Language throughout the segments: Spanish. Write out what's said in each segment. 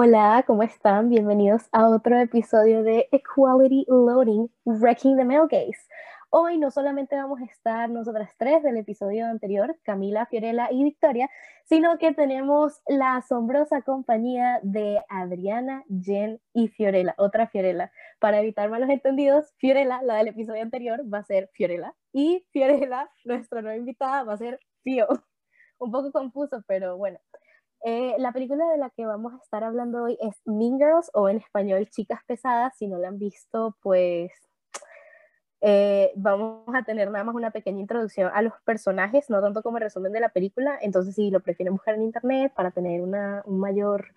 Hola, ¿cómo están? Bienvenidos a otro episodio de Equality Loading, Wrecking the Male Gaze. Hoy no solamente vamos a estar nosotras tres del episodio anterior, Camila, Fiorella y Victoria, sino que tenemos la asombrosa compañía de Adriana, Jen y Fiorella, otra Fiorella. Para evitar malos entendidos, Fiorella, la del episodio anterior, va a ser Fiorella y Fiorella, nuestra nueva invitada, va a ser Fio. Un poco confuso, pero bueno. Eh, la película de la que vamos a estar hablando hoy es Mean Girls o en español Chicas Pesadas. Si no la han visto, pues eh, vamos a tener nada más una pequeña introducción a los personajes, no tanto como resumen de la película. Entonces, si lo prefieren buscar en internet para tener una, un mayor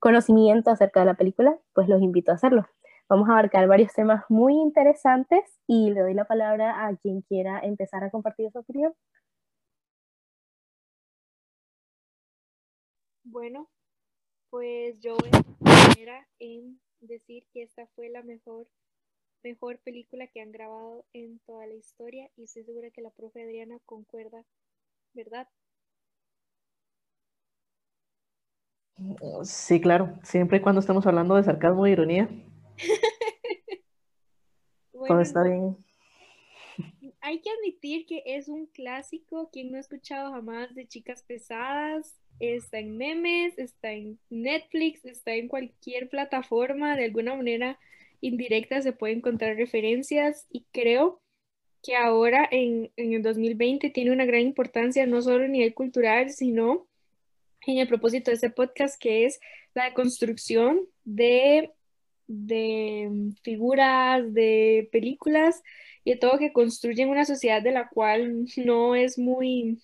conocimiento acerca de la película, pues los invito a hacerlo. Vamos a abarcar varios temas muy interesantes y le doy la palabra a quien quiera empezar a compartir su opinión. Bueno, pues yo voy a en decir que esta fue la mejor, mejor película que han grabado en toda la historia y estoy segura que la profe Adriana concuerda, ¿verdad? Sí, claro, siempre y cuando estemos hablando de sarcasmo e ironía. todo está bien. Hay que admitir que es un clásico, quien no ha escuchado jamás de chicas pesadas, está en memes, está en Netflix, está en cualquier plataforma, de alguna manera indirecta se puede encontrar referencias y creo que ahora en, el 2020 tiene una gran importancia no solo a nivel cultural, sino en el propósito de este podcast que es la construcción de, de figuras, de películas y de todo que construyen una sociedad de la cual no es muy,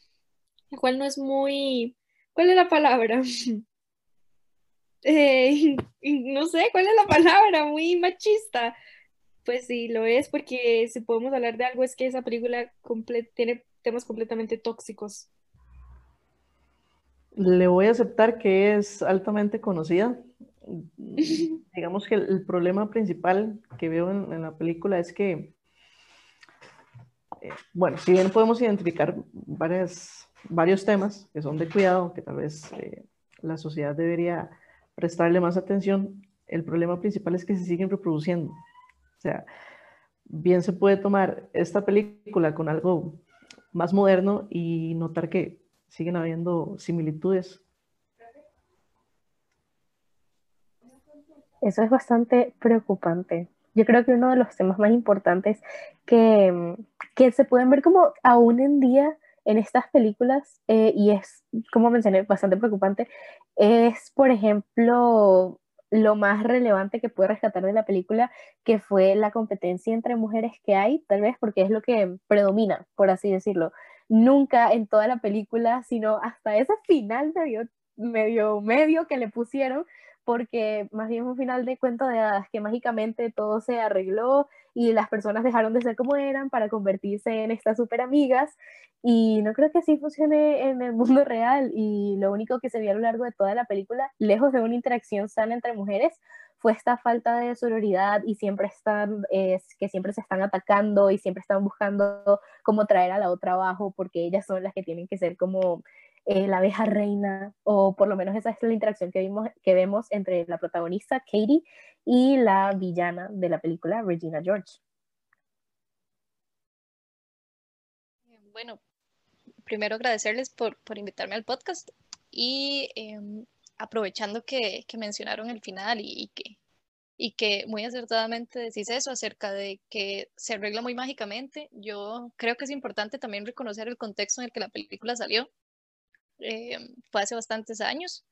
la cual no es muy ¿Cuál es la palabra? Eh, no sé, ¿cuál es la palabra? Muy machista. Pues sí, lo es porque si podemos hablar de algo es que esa película tiene temas completamente tóxicos. Le voy a aceptar que es altamente conocida. Digamos que el, problema principal que veo en, la película es que, eh, bueno, si bien podemos identificar varias varios temas que son de cuidado, que tal vez eh, la sociedad debería prestarle más atención, el problema principal es que se siguen reproduciendo. O sea, bien se puede tomar esta película con algo más moderno y notar que siguen habiendo similitudes. Eso es bastante preocupante. Yo creo que uno de los temas más importantes que, que se pueden ver como aún en día en estas películas, eh, y es, como mencioné, bastante preocupante, es, por ejemplo, lo más relevante que puede rescatar de la película, que fue la competencia entre mujeres que hay, tal vez porque es lo que predomina, por así decirlo. Nunca en toda la película, sino hasta ese final medio, medio, medio que le pusieron, porque más bien un final de cuento de hadas que mágicamente todo se arregló y las personas dejaron de ser como eran para convertirse en estas super amigas y no creo que así funcione en el mundo real. Y lo único que se vio a lo largo de toda la película, lejos de una interacción sana entre mujeres, fue esta falta de sororidad y siempre están, que siempre se están atacando y siempre están buscando cómo traer a la otra abajo porque ellas son las que tienen que ser como eh, la abeja reina, o por lo menos esa es la interacción que, vimos, que vemos entre la protagonista, Katie, y la villana de la película, Regina George. Bueno, primero agradecerles por, por invitarme al podcast y em, aprovechando que, que, mencionaron el final y, que, y que muy acertadamente decís eso acerca de que se arregla muy mágicamente, yo creo que es importante también reconocer el contexto en el que la película salió eh, fue hace bastantes años.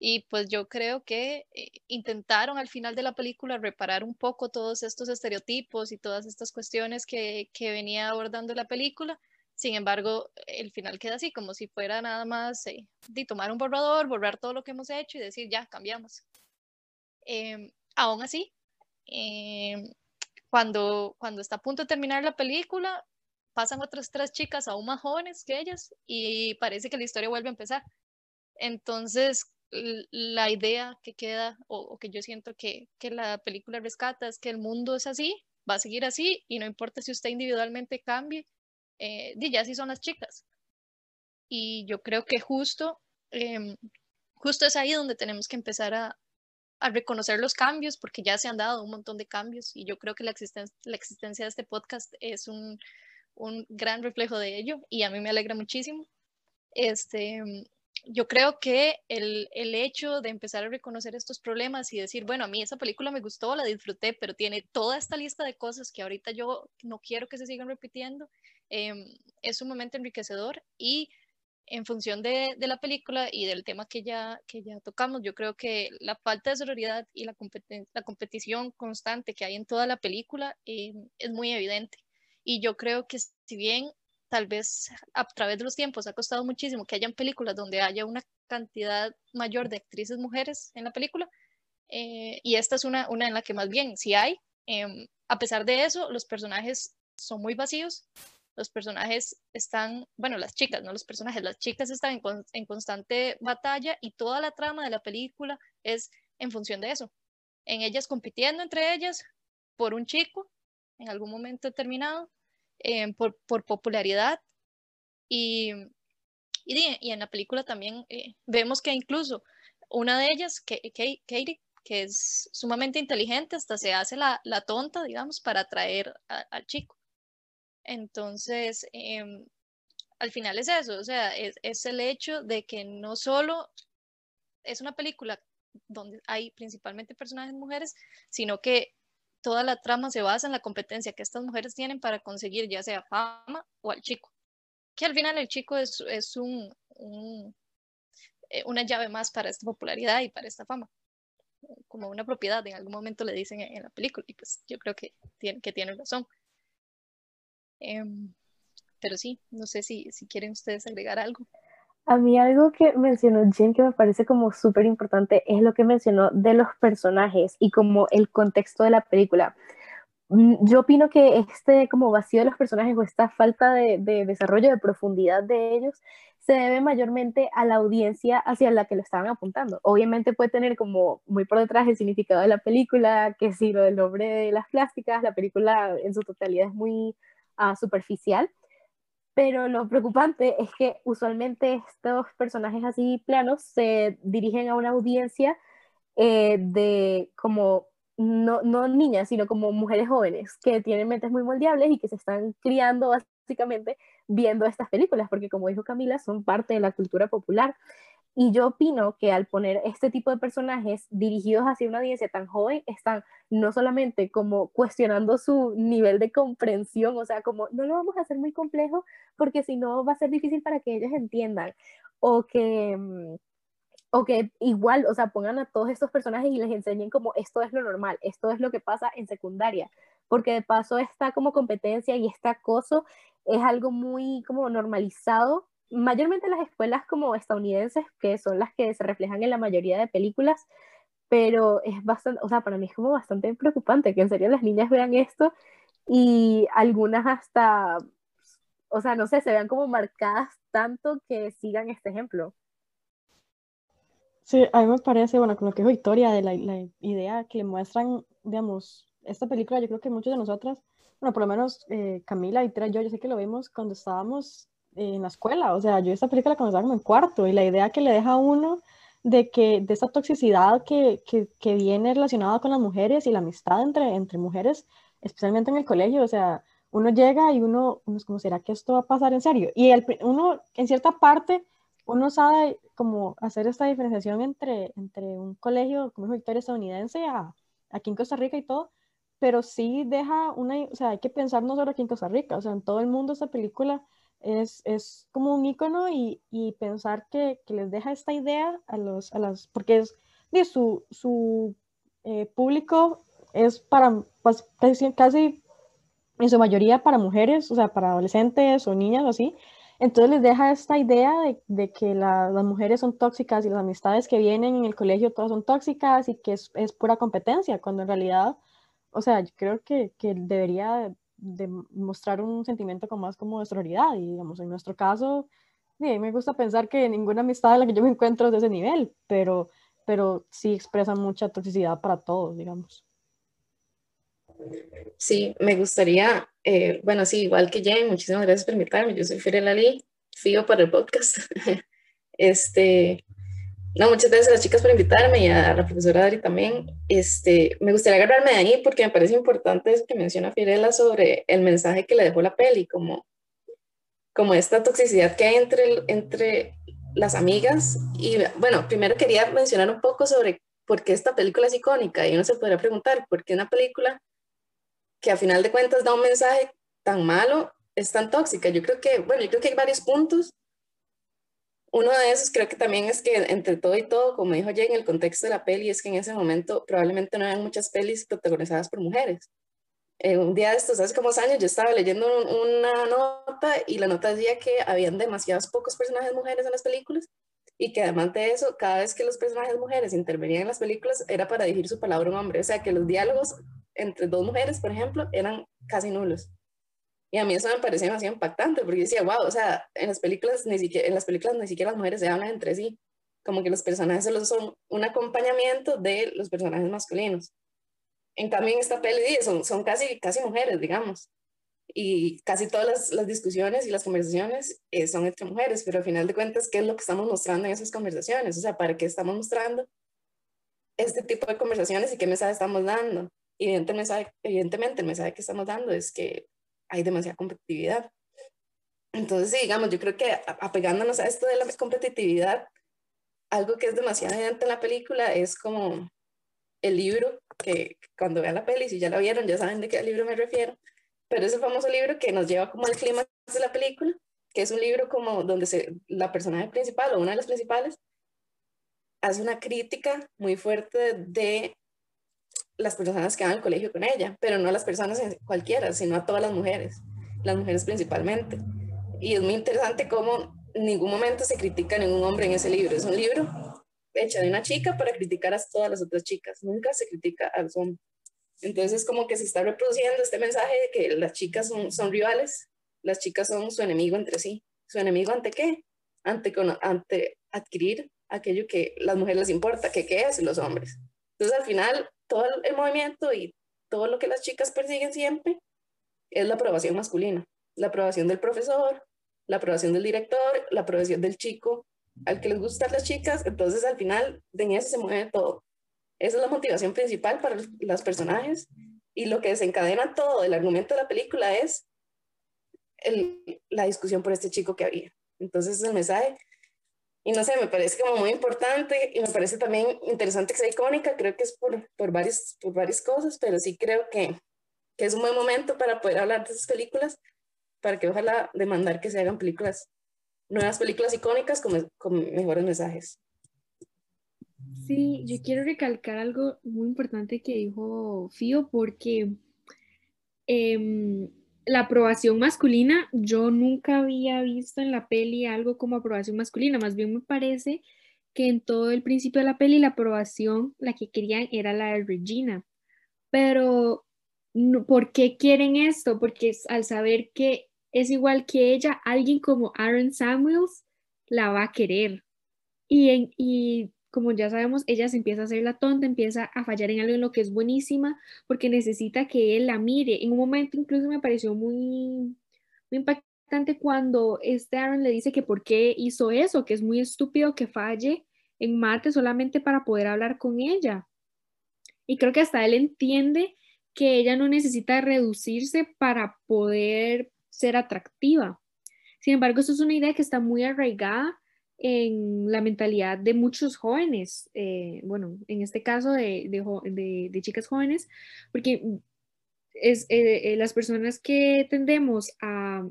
Y pues yo creo que eh, intentaron al final de la película reparar un poco todos estos estereotipos y todas estas cuestiones que, que venía abordando la película. Sin embargo, el final queda así, como si fuera nada más eh, de tomar un borrador, borrar todo lo que hemos hecho y decir, ya, cambiamos. Em, aún así, em, cuando, cuando está a punto de terminar la película, pasan otras tres chicas aún más jóvenes que ellas y parece que la historia vuelve a empezar. Entonces, la idea que queda o, que yo siento que, que, la película rescata es que el mundo es así, va a seguir así y no importa si usted individualmente cambie, eh, ya así son las chicas. Y yo creo que justo, em, justo es ahí donde tenemos que empezar a, a reconocer los cambios, porque ya se han dado un montón de cambios y yo creo que la, existen la existencia de este podcast es un, un, gran reflejo de ello y a mí me alegra muchísimo. Este, yo creo que el, el, hecho de empezar a reconocer estos problemas y decir, bueno, a mí esa película me gustó, la disfruté, pero tiene toda esta lista de cosas que ahorita yo no quiero que se sigan repitiendo, eh, es sumamente enriquecedor y en función de, de, la película y del tema que ya, que ya tocamos, yo creo que la falta de sororidad y la, la competición constante que hay en toda la película eh, es muy evidente. Y yo creo que si bien tal vez a través de los tiempos ha costado muchísimo que hayan películas donde haya una cantidad mayor de actrices mujeres en la película, eh, y esta es una, una en la que más bien sí hay, em, a pesar de eso, los personajes son muy vacíos, los personajes están, bueno, las chicas, no los personajes, las chicas están en, constante batalla y toda la trama de la película es en función de eso, en ellas compitiendo entre ellas por un chico en algún momento determinado, eh, por, popularidad y, y, en la película también eh, vemos que incluso una de ellas, Katie, que es sumamente inteligente, hasta se hace la, la tonta, digamos, para atraer al chico. Entonces, em, al final es eso, o sea, es, el hecho de que no solo es una película donde hay principalmente personajes mujeres, sino que toda la trama se basa en la competencia que estas mujeres tienen para conseguir ya sea fama o al chico. Que al final el chico es, un, eh, una llave más para esta popularidad y para esta fama. Como una propiedad, en algún momento le dicen en, la película, y pues yo creo que tiene, que tiene razón. Em, pero sí, no sé si, si quieren ustedes agregar algo. A mí algo que mencionó Jen que me parece como súper importante es lo que mencionó de los personajes y como el contexto de la película. Mm, yo opino que este como vacío de los personajes o esta falta de, de desarrollo, de profundidad de ellos, se debe mayormente a la audiencia hacia la que lo estaban apuntando. Obviamente puede tener como muy por detrás el significado de la película, que si lo del nombre de las plásticas, la película en su totalidad es muy superficial, pero lo preocupante es que usualmente estos personajes así planos se dirigen a una audiencia eh, de como no, no niñas, sino como mujeres jóvenes que tienen mentes muy moldeables y que se están criando básicamente viendo estas películas, porque como dijo Camila, son parte de la cultura popular. Y yo opino que al poner este tipo de personajes dirigidos hacia una audiencia tan joven, están no solamente como cuestionando su nivel de comprensión, o sea, como no lo vamos a hacer muy complejo porque si no va a ser difícil para que ellos entiendan, o que, mm, o que igual, o sea, pongan a todos estos personajes y les enseñen como esto es lo normal, esto es lo que pasa en secundaria, porque de paso está como competencia y este acoso es algo muy como normalizado mayormente las escuelas como estadounidenses, que son las que se reflejan en la mayoría de películas, pero es bastante, o sea, para mí es como bastante preocupante que en serio las niñas vean esto y algunas hasta, o sea, no sé, se vean como marcadas tanto que sigan este ejemplo. Sí, a mí me parece, bueno, con lo que dijo Victoria, de la, la idea que le muestran, digamos, esta película, yo creo que muchos de nosotras, bueno, por lo menos eh, Camila, Victoria yo, yo sé que lo vimos cuando estábamos en la escuela. O sea, yo esta película cuando estaba como en cuarto y la idea que le deja a uno de que de esta toxicidad que, que, que, viene relacionada con las mujeres y la amistad entre, entre mujeres, especialmente en el colegio. O sea, uno llega y uno, uno es como, ¿será que esto va a pasar en serio? Y el, uno, en cierta parte, uno sabe cómo hacer esta diferenciación entre, entre un colegio como es Victoria estadounidense a, aquí en Costa Rica y todo, pero sí deja una, o sea, hay que pensar no solo aquí en Costa Rica, o sea, en todo el mundo esta película es, es como un icono y, y pensar que, que, les deja esta idea a, los, a las, porque es de su, su eh, público es para pues, casi, casi, en su mayoría para mujeres, o sea, para adolescentes o niñas o así. Entonces les deja esta idea de, de que las mujeres son tóxicas y las amistades que vienen en el colegio todas son tóxicas y que es, es pura competencia, cuando en realidad, o sea, yo creo que, que debería de mostrar un sentimiento con más como de sororidad. Y digamos, en nuestro caso, mí me gusta pensar que ninguna amistad en la que yo me encuentro es de ese nivel, pero, pero sí expresa mucha toxicidad para todos, digamos. Sí, me gustaría, eh, bueno, sí, igual que Jen, muchísimas gracias por invitarme. Yo soy Fiorella Lee, fío para el podcast. este, no, muchas gracias a las chicas por invitarme y a la profesora Dari también. Este, me gustaría agarrarme de ahí porque me parece importante eso que menciona Fiorella sobre el mensaje que le dejó la peli, como, como esta toxicidad que hay entre, entre las amigas. Y bueno, primero quería mencionar un poco sobre por qué esta película es icónica y uno se podría preguntar por qué una película que a final de cuentas da un mensaje tan malo es tan tóxica. Yo creo que, bueno, yo creo que hay varios puntos uno de esos creo que también es que entre todo y todo, como dijo Jay en el contexto de la peli, es que en ese momento probablemente no eran muchas pelis protagonizadas por mujeres. Eh, un día de estos, hace como años, yo estaba leyendo una nota y la nota decía que habían demasiados pocos personajes mujeres en las películas y que además de eso, cada vez que los personajes mujeres intervenían en las películas era para dirigir su palabra a un hombre. O sea que los diálogos entre dos mujeres, por ejemplo, eran casi nulos. Y a mí eso me parecía demasiado impactante, porque decía, wow, o sea, en las películas ni siquiera, en las películas ni siquiera las mujeres se hablan entre sí, como que los personajes solo son un acompañamiento de los personajes masculinos. En cambio, en esta peli son, son casi, casi mujeres, digamos, y casi todas las, las discusiones y las conversaciones eh, son entre mujeres, pero al final de cuentas, ¿qué es lo que estamos mostrando en esas conversaciones? O sea, ¿para qué estamos mostrando este tipo de conversaciones y qué mensaje estamos dando? Evidentemente, evidentemente el mensaje que estamos dando es que hay demasiada competitividad. Entonces, digamos, yo creo que apegándonos a esto de la competitividad, algo que es demasiado evidente en la película es como el libro, que cuando vean la peli, si ya la vieron, ya saben de qué libro me refiero, pero ese famoso libro que nos lleva como al clima de la película, que es un libro como donde se, la personaje principal o una de las principales hace una crítica muy fuerte de las personas que van al colegio con ella, pero no a las personas cualquiera, sino a todas las mujeres, las mujeres principalmente. Y es muy interesante cómo en ningún momento se critica a ningún hombre en ese libro. Es un libro hecho de una chica para criticar a todas las otras chicas. Nunca se critica a los hombres. Entonces es como que se está reproduciendo este mensaje de que las chicas son, rivales, las chicas son su enemigo entre sí. ¿Su enemigo ante qué? Ante, ante adquirir aquello que las mujeres les importa, que qué los hombres. Entonces al final todo el movimiento y todo lo que las chicas persiguen siempre es la aprobación masculina, la aprobación del profesor, la aprobación del director, la aprobación del chico al que les gustan las chicas, entonces al final de eso se mueve todo. Esa es la motivación principal para los personajes y lo que desencadena todo el argumento de la película es la discusión por este chico que había. Entonces el mensaje y no sé, me parece como muy importante y me parece también interesante que sea icónica, creo que es por, por, varias, por varias cosas, pero sí creo que, que es un buen momento para poder hablar de esas películas, para que ojalá demandar que se hagan películas, nuevas películas icónicas con, con mejores mensajes. Sí, yo quiero recalcar algo muy importante que dijo Fío, porque eh, la aprobación masculina, yo nunca había visto en la peli algo como aprobación masculina, más bien me parece que en todo el principio de la peli la aprobación, la que querían era la de Regina. Pero, ¿por qué quieren esto? Porque al saber que es igual que ella, alguien como Aaron Samuels la va a querer. Y, en, y como ya sabemos, ella se empieza a hacer la tonta, empieza a fallar en algo en lo que es buenísima, porque necesita que él la mire. En un momento incluso me pareció muy, muy impactante cuando este Aaron le dice que por qué hizo eso, que es muy estúpido que falle en mate solamente para poder hablar con ella. Y creo que hasta él entiende que ella no necesita reducirse para poder ser atractiva. Sin embargo, eso es una idea que está muy arraigada en la mentalidad de muchos jóvenes, eh, bueno, en este caso de, de, chicas jóvenes, porque es eh, eh, las personas que tendemos a,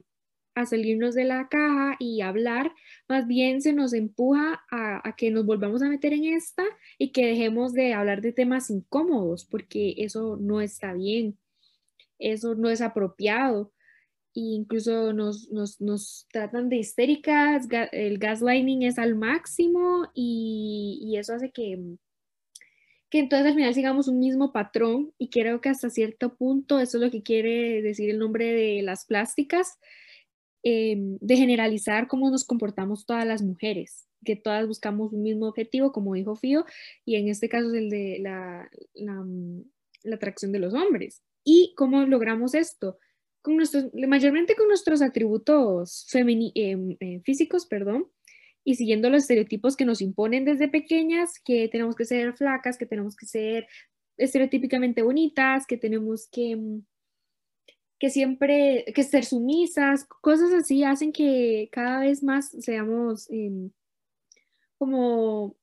a, salirnos de la caja y hablar, más bien se nos empuja a, a, que nos volvamos a meter en esta y que dejemos de hablar de temas incómodos, porque eso no está bien, eso no es apropiado incluso nos, nos, nos, tratan de histéricas, el gaslighting es al máximo y, y, eso hace que, que entonces al final sigamos un mismo patrón y creo que hasta cierto punto eso es lo que quiere decir el nombre de las plásticas, em, de generalizar cómo nos comportamos todas las mujeres, que todas buscamos un mismo objetivo, como dijo Fío, y en este caso es el de la, la, la atracción de los hombres. ¿Y cómo logramos esto? Nuestros, mayormente con nuestros atributos em, eh, físicos, perdón, y siguiendo los estereotipos que nos imponen desde pequeñas, que tenemos que ser flacas, que tenemos que ser estereotípicamente bonitas, que tenemos que, mm, que siempre, que ser sumisas, cosas así hacen que cada vez más seamos em, como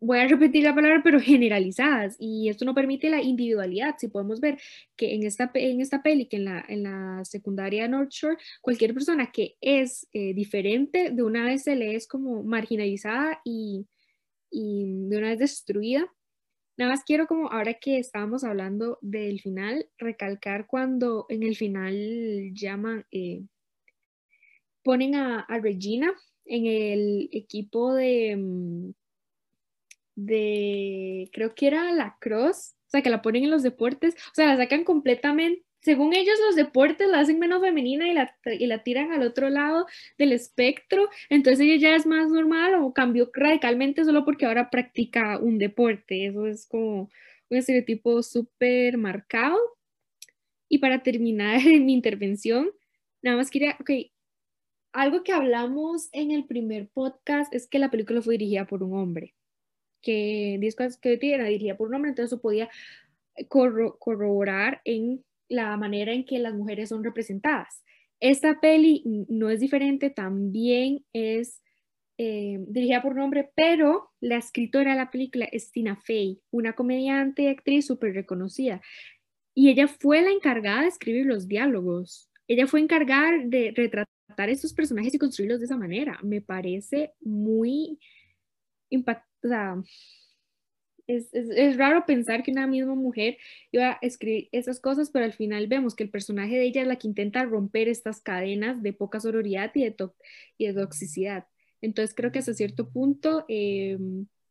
voy a repetir la palabra, pero generalizadas, y esto no permite la individualidad. Si podemos ver que en esta, en esta peli, que en la, en la secundaria North Shore, cualquier persona que es eh, diferente, de una vez se le es como marginalizada y, y de una vez destruida. Nada más quiero como ahora que estábamos hablando del final, recalcar cuando en el final llaman, eh, ponen a, a Regina en el equipo de mm, de, creo que era la cross, o sea, que la ponen en los deportes, o sea, la sacan completamente, según ellos los deportes la hacen menos femenina y la, y la tiran al otro lado del espectro, entonces ella ya es más normal o cambió radicalmente solo porque ahora practica un deporte, eso es como un estereotipo súper marcado. Y para terminar mi intervención, nada más quería, ok, algo que hablamos en el primer podcast es que la película fue dirigida por un hombre que 10 cosas que era dirigida por un hombre, entonces eso podía corroborar en la manera en que las mujeres son representadas. Esta peli no es diferente, también es eh, dirigida por un hombre, pero la escritora de la película es Tina Fey, una comediante y actriz súper reconocida. Y ella fue la encargada de escribir los diálogos. Ella fue encargada de retratar estos personajes y construirlos de esa manera. Me parece muy impactante o sea, es, es, raro pensar que una misma mujer iba a escribir esas cosas, pero al final vemos que el personaje de ella es la que intenta romper estas cadenas de poca sororidad y de, y de toxicidad. Entonces creo que hasta cierto punto eh,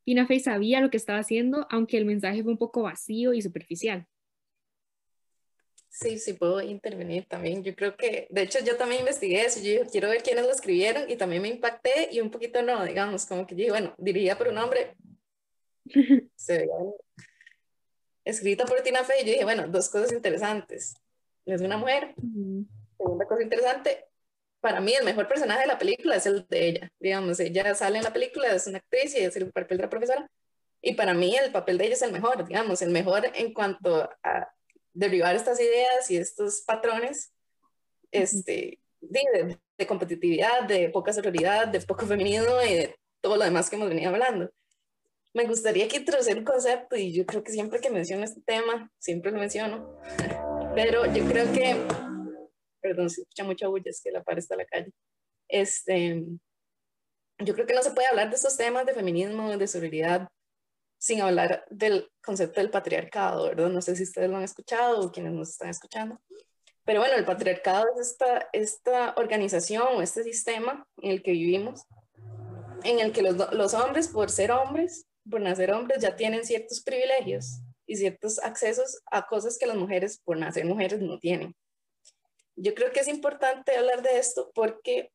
Tina Fey sabía lo que estaba haciendo, aunque el mensaje fue un poco vacío y superficial. Sí, sí puedo intervenir también. Yo creo que, de hecho, yo también investigué eso. Yo quiero ver quiénes lo escribieron y también me impacté y un poquito no, digamos, como que dije, bueno, diría por un hombre. Se escrita por Tina Fey. Yo dije, bueno, dos cosas interesantes. Es una mujer. Segunda cosa interesante, para mí el mejor personaje de la película es el de ella. Digamos, ella sale en la película, es una actriz y es el papel de la profesora. Y para mí el papel de ella es el mejor, digamos, el mejor en cuanto a derribar estas ideas y estos patrones este, de, de, competitividad, de poca sororidad, de poco feminismo y de todo lo demás que hemos venido hablando. Me gustaría que introducir un concepto y yo creo que siempre que menciono este tema, siempre lo menciono, pero yo creo que, perdón, se escucha mucha bulla, es que la pared está en la calle. Este, yo creo que no se puede hablar de estos temas de feminismo, de sororidad, sin hablar del concepto del patriarcado, ¿verdad? No sé si ustedes lo han escuchado o quienes nos están escuchando. Pero bueno, el patriarcado es esta, esta organización o este sistema en el que vivimos, en el que los, los hombres, por ser hombres, por nacer hombres, ya tienen ciertos privilegios y ciertos accesos a cosas que las mujeres, por nacer mujeres, no tienen. Yo creo que es importante hablar de esto porque,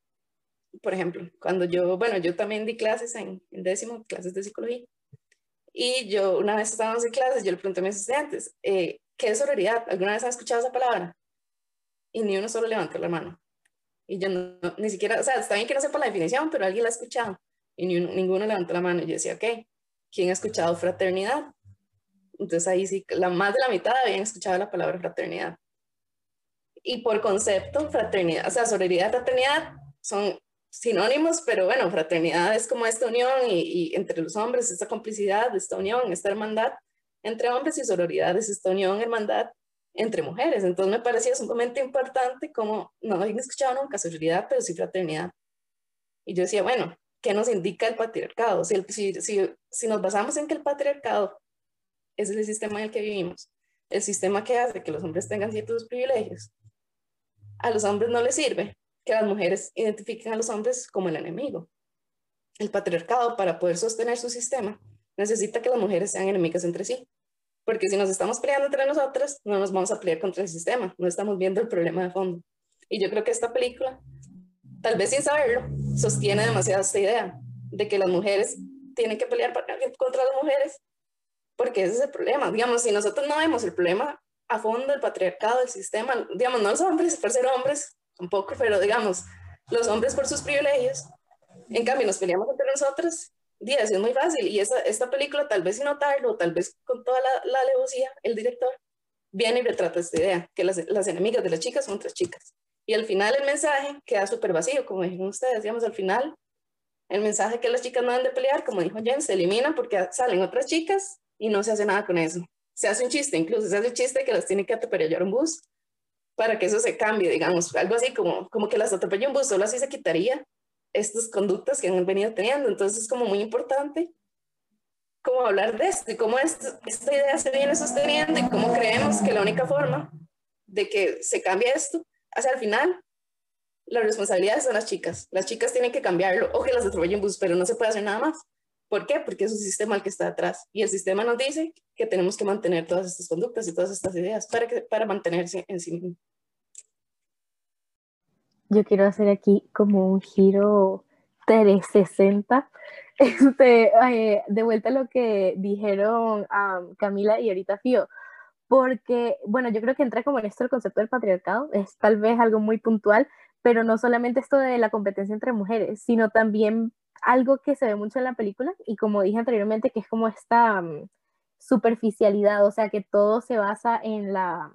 por ejemplo, cuando yo, bueno, yo también di clases en, en décimo, clases de psicología, y yo, una vez estábamos en clases, yo le pregunté a mis estudiantes, eh, ¿qué es sororidad? ¿Alguna vez han escuchado esa palabra? Y ni uno solo levantó la mano. Y yo no, ni siquiera, o sea, está bien que no sepa la definición, pero alguien la ha escuchado. Y ni ninguno levantó la mano. Y yo decía, ok, ¿quién ha escuchado fraternidad? Entonces ahí sí, la más de la mitad habían escuchado la palabra fraternidad. Y por concepto, fraternidad, o sea, sororidad y fraternidad son sinónimos, pero bueno, fraternidad es como esta unión y, entre los hombres, esta complicidad, esta unión, esta hermandad entre hombres y sororidad es esta unión, hermandad entre mujeres. Entonces me parecía sumamente importante como no habían escuchado nunca sororidad, pero sí fraternidad. Y yo decía, bueno, ¿qué nos indica el patriarcado? Si, si, si, si nos basamos en que el patriarcado es el sistema en el que vivimos, el sistema que hace que los hombres tengan ciertos privilegios, a los hombres no les sirve, que las mujeres identifiquen a los hombres como el enemigo. El patriarcado, para poder sostener su sistema, necesita que las mujeres sean enemigas entre sí. Porque si nos estamos peleando entre nosotras, no nos vamos a pelear contra el sistema, no estamos viendo el problema de fondo. Y yo creo que esta película, tal vez sin saberlo, sostiene demasiado esta idea de que las mujeres tienen que pelear contra las mujeres, porque ese es el problema. Digamos, si nosotros no vemos el problema a fondo del patriarcado, del sistema, digamos, no los hombres por ser hombres, un poco, pero digamos, los hombres por sus privilegios, En cambio, nos peleamos entre nosotros, días, es muy fácil. Y esa, esta película, tal vez sin notarlo, tal vez con toda la, la alevosía, el director viene y retrata esta idea, que las, las enemigas de las chicas son tres chicas. Y al final el mensaje queda súper vacío, como dijeron ustedes, digamos, al final el mensaje que las chicas no deben de pelear, como dijo Jen, se elimina porque salen otras chicas y no se hace nada con eso. Se hace un chiste, incluso se hace un chiste que las tiene que atropellar un bus para que eso se cambie, digamos, algo así como, como que las atropella un bus, solo así se quitaría estas conductas que han venido teniendo. Entonces es como muy importante cómo hablar de esto y cómo esta idea se viene sosteniendo y cómo creemos que la única forma de que se cambie esto hacia el final, las responsabilidades son las chicas. Las chicas tienen que cambiarlo o que las atropellen bus, pero no se puede hacer nada más. ¿Por qué? Porque es un sistema el que está atrás y el sistema nos dice que tenemos que mantener todas estas conductas y todas estas ideas para, que, para mantenerse en sí mismo. Yo quiero hacer aquí como un giro 360 este, eh, de vuelta a lo que dijeron Camila y ahorita Fío, porque, bueno, yo creo que entra como en esto el concepto del patriarcado, es tal vez algo muy puntual, pero no solamente esto de la competencia entre mujeres, sino también algo que se ve mucho en la película y como dije anteriormente, que es como esta mm, superficialidad, o sea, que todo se basa en la,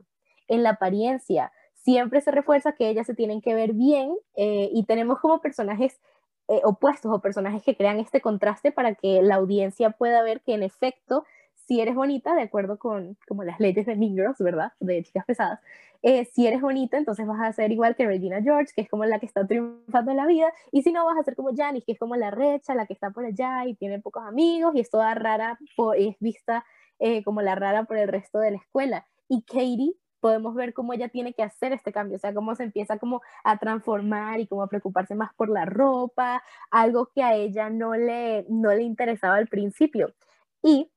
en la apariencia. Siempre se refuerza que ellas se tienen que ver bien eh, y tenemos como personajes eh, opuestos o personajes que crean este contraste para que la audiencia pueda ver que en efecto, si eres bonita, de acuerdo con como las leyes de Mean Girls, ¿verdad? De chicas pesadas, eh, si eres bonita, entonces vas a ser igual que Regina George, que es como la que está triunfando en la vida, y si no, vas a ser como Janice, que es como la recha, la que está por allá y tiene pocos amigos y es toda rara, es vista eh, como la rara por el resto de la escuela. Y Katie podemos ver cómo ella tiene que hacer este cambio, o sea, cómo se empieza como a transformar y cómo a preocuparse más por la ropa, algo que a ella no le, no le interesaba al principio. Y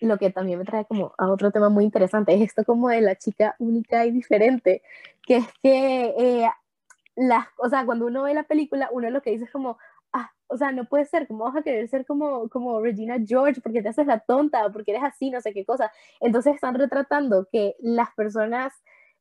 lo que también me trae como a otro tema muy interesante es esto como de la chica única y diferente, que es que eh, las, o sea, cuando uno ve la película, uno lo que dice es como, o sea, no puede ser, ¿cómo vas a querer ser como, como Regina George? Porque te haces la tonta, porque eres así, no sé qué cosa. Entonces están retratando que las personas,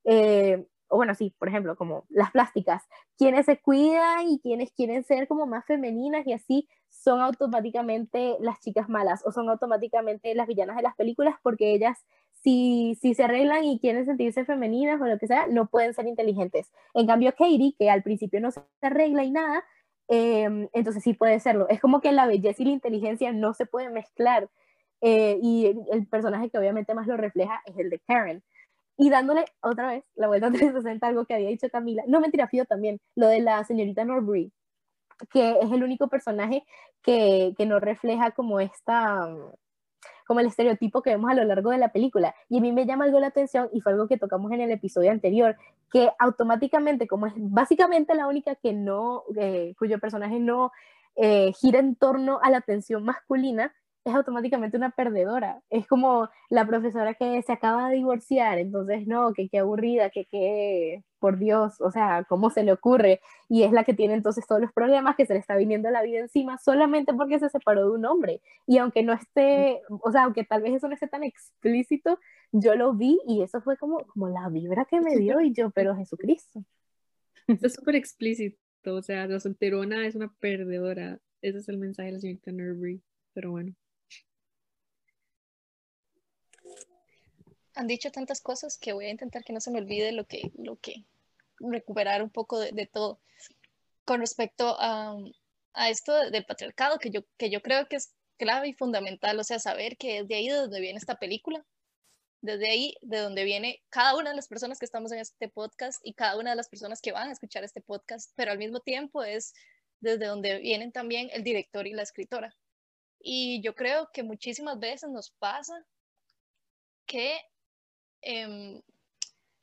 eh, o bueno, sí, por ejemplo, como las plásticas, quienes se cuidan y quienes quieren ser como más femeninas y así, son automáticamente las chicas malas o son automáticamente las villanas de las películas porque ellas si, si, se arreglan y quieren sentirse femeninas o lo que sea, no pueden ser inteligentes. En cambio, Katie, que al principio no se arregla y nada, Em, entonces sí puede serlo. Es como que la belleza y la inteligencia no se pueden mezclar. Eh, y el, personaje que obviamente más lo refleja es el de Karen. Y dándole otra vez la vuelta a 360, algo que había dicho Camila, no mentira, Fío también, lo de la señorita Norbury, que es el único personaje que, que no refleja como esta, como el estereotipo que vemos a lo largo de la película. Y a mí me llama algo la atención y fue algo que tocamos en el episodio anterior, que automáticamente, como es básicamente la única que no, eh, cuyo personaje no eh, gira en torno a la atención masculina, es automáticamente una perdedora. Es como la profesora que se acaba de divorciar, entonces no, que qué aburrida, que qué, por Dios, o sea, ¿cómo se le ocurre? Y es la que tiene entonces todos los problemas que se le está viniendo la vida encima solamente porque se separó de un hombre. Y aunque no esté, o sea, aunque tal vez eso no esté tan explícito, yo lo vi y eso fue como, como la vibra que me dio y yo, pero Jesucristo. Es súper explícito, o sea, la solterona es una perdedora. Ese es el mensaje de la señorita Nurbury, pero bueno. Han dicho tantas cosas que voy a intentar que no se me olvide lo que, lo que recuperar un poco de, todo. Con respecto a, a esto del patriarcado, que yo, que yo creo que es clave y fundamental, o sea, saber que es de ahí de donde viene esta película, desde ahí de donde viene cada una de las personas que estamos en este podcast y cada una de las personas que van a escuchar este podcast, pero al mismo tiempo es desde donde vienen también el director y la escritora. Y yo creo que muchísimas veces nos pasa que Em,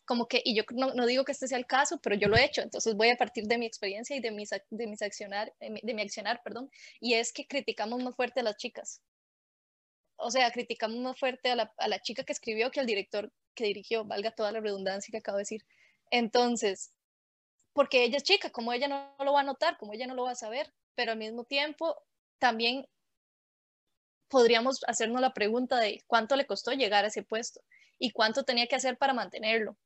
como que, y yo no, no, digo que este sea el caso, pero yo lo he hecho, entonces voy a partir de mi experiencia y de, mis, de, mis accionar, de mi accionar, perdón, y es que criticamos más fuerte a las chicas. O sea, criticamos más fuerte a la, a la chica que escribió que al director que dirigió, valga toda la redundancia que acabo de decir. Entonces, porque ella es chica, como ella no, lo va a notar, como ella no lo va a saber, pero al mismo tiempo también podríamos hacernos la pregunta de cuánto le costó llegar a ese puesto y cuánto tenía que hacer para mantenerlo.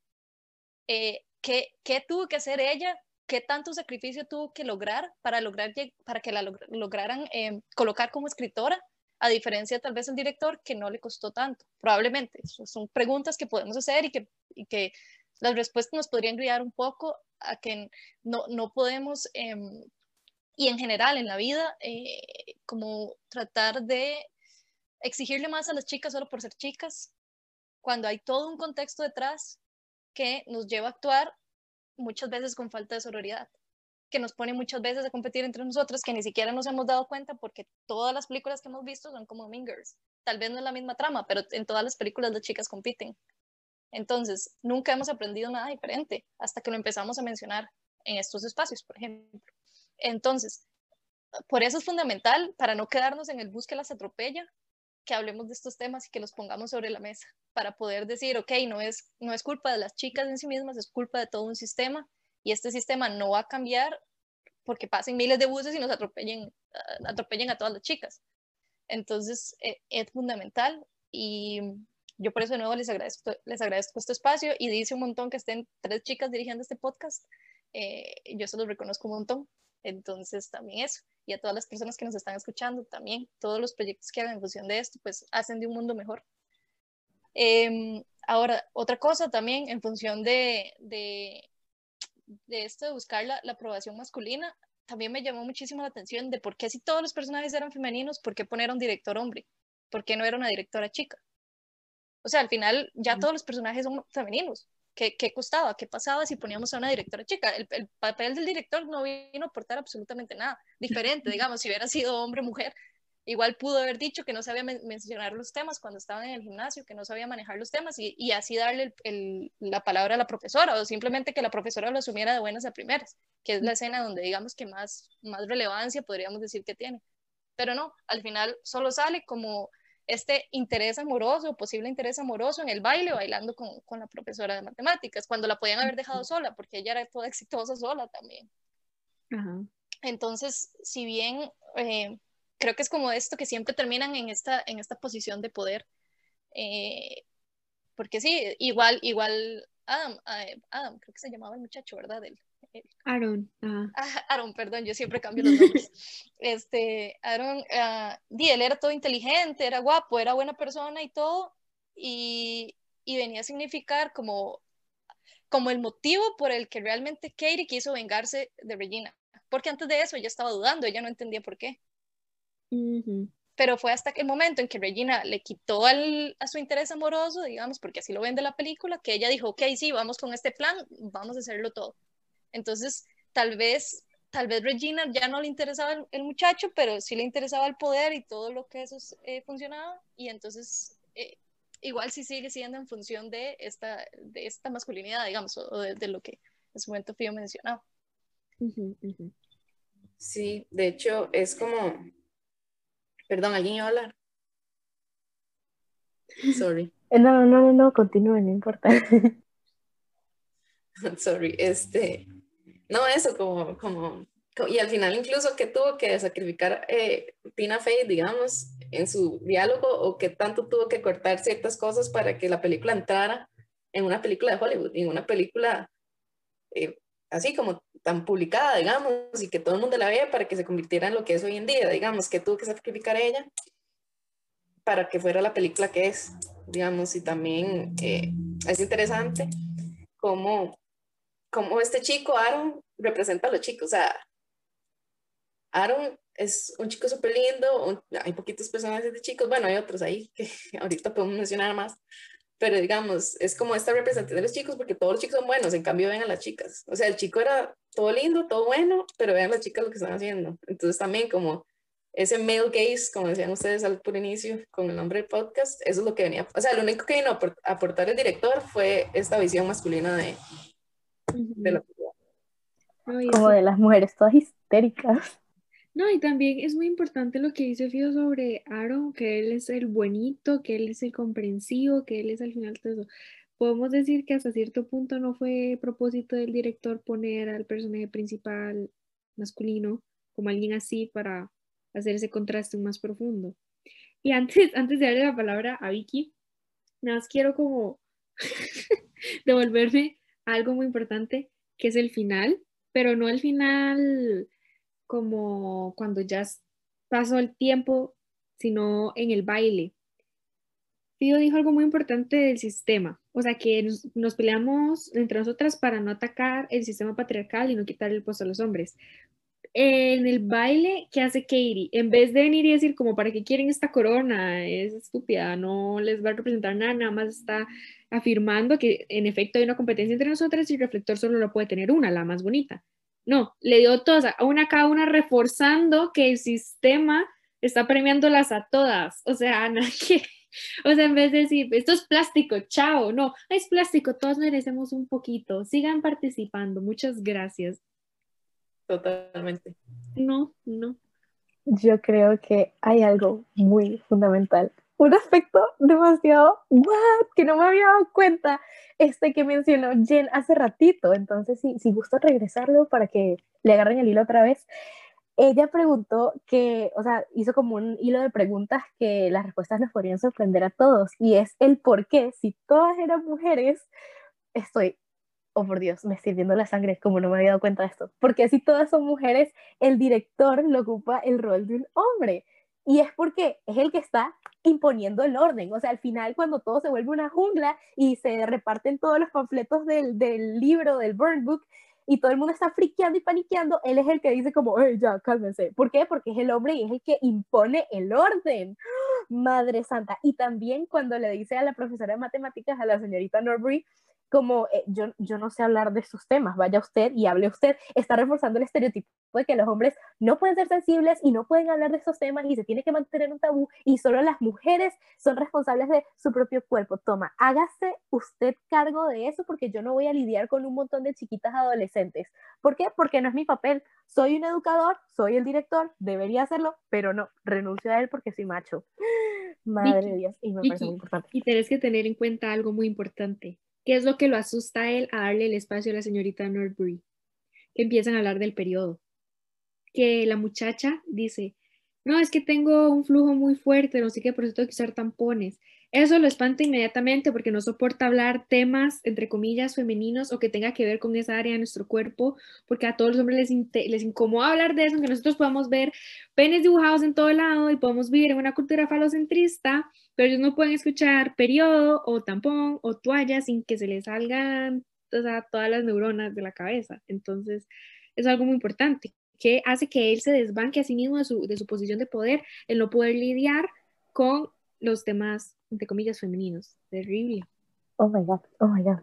Eh, ¿qué, ¿Qué tuvo que hacer ella qué tanto sacrificio tuvo que lograr para, lograr, para que la lograran eh, colocar como escritora, a diferencia tal vez el director que no le costó tanto, probablemente. son preguntas que podemos hacer y que, y que las respuestas nos podrían guiar un poco a que no, no podemos, em, y en general en la vida, eh, como tratar de exigirle más a las chicas solo por ser chicas, cuando hay todo un contexto detrás que nos lleva a actuar muchas veces con falta de sororidad, que nos pone muchas veces a competir entre nosotros que ni siquiera nos hemos dado cuenta porque todas las películas que hemos visto son como Mingers. Tal vez no es la misma trama, pero en todas las películas las chicas compiten. Entonces, nunca hemos aprendido nada diferente hasta que lo empezamos a mencionar en estos espacios, por ejemplo. Entonces, por eso es fundamental, para no quedarnos en el bus que las atropella, que hablemos de estos temas y que los pongamos sobre la mesa, para poder decir, ok, no es, no es culpa de las chicas en sí mismas, es culpa de todo un sistema y este sistema no va a cambiar porque pasen miles de buses y nos atropellen, ah, atropellen a todas las chicas. Entonces, e, es fundamental y yo por eso de nuevo les agradezco, les agradezco este espacio y dice un montón que estén tres chicas dirigiendo este podcast. Eh, yo se los reconozco un montón. Entonces también eso. Y a todas las personas que nos están escuchando también, todos los proyectos que hagan en función de esto, pues hacen de un mundo mejor. Em, ahora, otra cosa también en función de, de, de esto de buscar la, la aprobación masculina, también me llamó muchísimo la atención de por qué si todos los personajes eran femeninos, ¿por qué poner a un director hombre? ¿Por qué no era una directora chica? O sea, al final ya todos los personajes son femeninos. ¿Qué, ¿Qué, costaba? ¿Qué pasaba si poníamos a una directora chica? El, el, papel del director no vino a aportar absolutamente nada diferente, digamos, si hubiera sido hombre o mujer. Igual pudo haber dicho que no sabía mencionar los temas cuando estaba en el gimnasio, que no sabía manejar los temas y, y así darle el, la palabra a la profesora o simplemente que la profesora lo asumiera de buenas a primeras, que es la escena donde digamos que más, más relevancia podríamos decir que tiene. Pero no, al final solo sale como este interés amoroso, posible interés amoroso en el baile, bailando con, con, la profesora de matemáticas, cuando la podían haber dejado sola, porque ella era toda exitosa sola también. Entonces, si bien eh, creo que es como esto que siempre terminan en esta, en esta posición de poder, eh, porque sí, igual, igual Adam, eh, Adam, creo que se llamaba el muchacho, ¿verdad? El, Aaron. Ah, Aaron, perdón, yo siempre cambio los nombres. este, Aaron, uh, él era todo inteligente, era guapo, era buena persona y todo, y, y, venía a significar como, como el motivo por el que realmente Katie quiso vengarse de Regina. Porque antes de eso ella estaba dudando, ella no entendía por qué. Pero fue hasta el momento en que Regina le quitó al, a su interés amoroso, digamos, porque así lo vende la película, que ella dijo, ok, sí, vamos con este plan, vamos a hacerlo todo. Entonces, tal vez, tal vez Regina ya no le interesaba el, muchacho, pero sí le interesaba el poder y todo lo que eso eh, funcionaba. Y entonces, eh, igual sí sigue siendo en función de esta, de esta masculinidad, digamos, o de, lo que en su momento Fío mencionaba. Sí, de hecho, es como. Perdón, ¿alguien iba a hablar? Sorry. No, no, no, no, continúe, no importa. Sorry, este, no, eso como, como, y al final incluso que tuvo que sacrificar eh, Tina Fey, digamos, en su diálogo, o que tanto tuvo que cortar ciertas cosas para que la película entrara en una película de Hollywood, en una película eh, así como tan publicada, digamos, y que todo el mundo la vea para que se convirtiera en lo que es hoy en día, digamos, que tuvo que sacrificar ella para que fuera la película que es, digamos, y también eh, es interesante cómo como este chico, Aaron, representa a los chicos. O sea, Aaron es un chico súper lindo, hay poquitos personajes de chicos, bueno, hay otros ahí que ahorita podemos mencionar más, pero digamos, es como esta representación de los chicos porque todos los chicos son buenos, en cambio ven a las chicas. O sea, el chico era todo lindo, todo bueno, pero vean las chicas lo que están haciendo. Entonces también como ese male gaze, como decían ustedes al por inicio con el nombre del podcast, eso es lo que venía. O sea, lo único que vino a aportar el director fue esta visión masculina de, como de las mujeres todas histéricas. No, y también es muy importante lo que dice Fio sobre Aaron, que él es el buenito, que él es el comprensivo, que él es al final todo eso. Podemos decir que hasta cierto punto no fue propósito del director poner al personaje principal masculino como alguien así para hacer ese contraste más profundo. Y antes, antes de darle la palabra a Vicky, nada más quiero como devolverme algo muy importante, que es el final, pero no al final como cuando ya pasó el tiempo, sino en el baile. Fío dijo algo muy importante del sistema, o sea, que nos, nos, peleamos entre nosotras para no atacar el sistema patriarcal y no quitar el puesto a los hombres. En el baile, ¿qué hace Katie? En vez de venir y decir como, ¿para qué quieren esta corona? Es estúpida, no les va a representar nada, nada más está afirmando que en efecto hay una competencia entre nosotras y el reflector solo lo puede tener una, la más bonita. No, le dio todas, a una cada una reforzando que el sistema está premiándolas a todas. O sea, que, o sea, en vez de decir, esto es plástico, chao, no, es plástico, todos merecemos un poquito, sigan participando, muchas gracias. Totalmente. No, no. Yo creo que hay algo muy fundamental un aspecto demasiado, what, que no me había dado cuenta, este que mencionó Jen hace ratito, entonces si, si gusto regresarlo para que le agarren el hilo otra vez. Ella preguntó que, o sea, hizo como un hilo de preguntas que las respuestas nos podrían sorprender a todos, y es el por qué, si todas eran mujeres, estoy, oh por Dios, me estoy viendo la sangre, como no me había dado cuenta de esto, porque si todas son mujeres, el director lo ocupa el rol de un hombre, y es porque es el que está imponiendo el orden. O sea, al final cuando todo se vuelve una jungla y se reparten todos los panfletos del, del libro, del burn book, y todo el mundo está friqueando y paniqueando, él es el que dice como, hey, ya, cálmense. ¿Por qué? Porque es el hombre y es el que impone el orden. Madre Santa. Y también cuando le dice a la profesora de matemáticas, a la señorita Norbury, como eh, yo, yo no sé hablar de estos temas, vaya usted y hable usted, está reforzando el estereotipo de que los hombres no pueden ser sensibles y no pueden hablar de estos temas y se tiene que mantener un tabú y solo las mujeres son responsables de su propio cuerpo. Toma, hágase usted cargo de eso porque yo no voy a lidiar con un montón de chiquitas adolescentes. ¿Por qué? Porque no es mi papel. Soy un educador, soy el director, debería hacerlo, pero no, renuncio a él porque soy macho. Madre de Dios, y me parece muy importante. Y tenés que tener en cuenta algo muy importante ¿Qué es lo que lo asusta a él a darle el espacio a la señorita Norbury? Que empiezan a hablar del periodo. Que la muchacha dice, no, es que tengo un flujo muy fuerte, no sé qué, por eso tengo que usar tampones. Eso lo espanta inmediatamente porque no soporta hablar temas, entre comillas, femeninos o que tenga que ver con esa área de nuestro cuerpo, porque a todos los hombres les, les incomoda hablar de eso, aunque nosotros podamos ver penes dibujados en todo lado y podemos vivir en una cultura falocentrista, pero ellos no pueden escuchar periodo o tampón o toalla sin que se les salgan todas las neuronas de la cabeza. Entonces, es algo muy importante, que hace que él se desbanque a sí mismo de su, de su posición de poder, el no poder lidiar con los temas, entre comillas, femeninos. Terrible. Oh my God, oh my God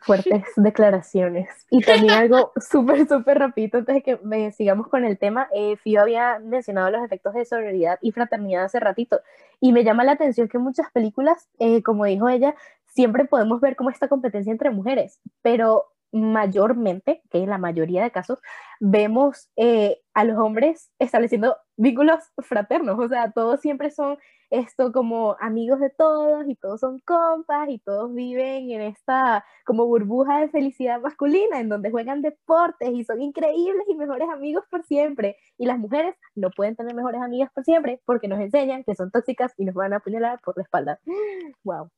fuertes declaraciones. Y también algo súper, súper rapidito antes de que me sigamos con el tema. Eh, Fio había mencionado los efectos de solidaridad y fraternidad hace ratito. Y me llama la atención que muchas películas, eh, como dijo ella, siempre podemos ver como esta competencia entre mujeres, pero mayormente, que en la mayoría de casos, vemos eh, a los hombres estableciendo vínculos fraternos, o sea, todos siempre son esto como amigos de todos y todos son compas y todos viven en esta como burbuja de felicidad masculina en donde juegan deportes y son increíbles y mejores amigos por siempre. Y las mujeres no pueden tener mejores amigas por siempre porque nos enseñan que son tóxicas y nos van a apuñalar por la espalda. ¡Wow!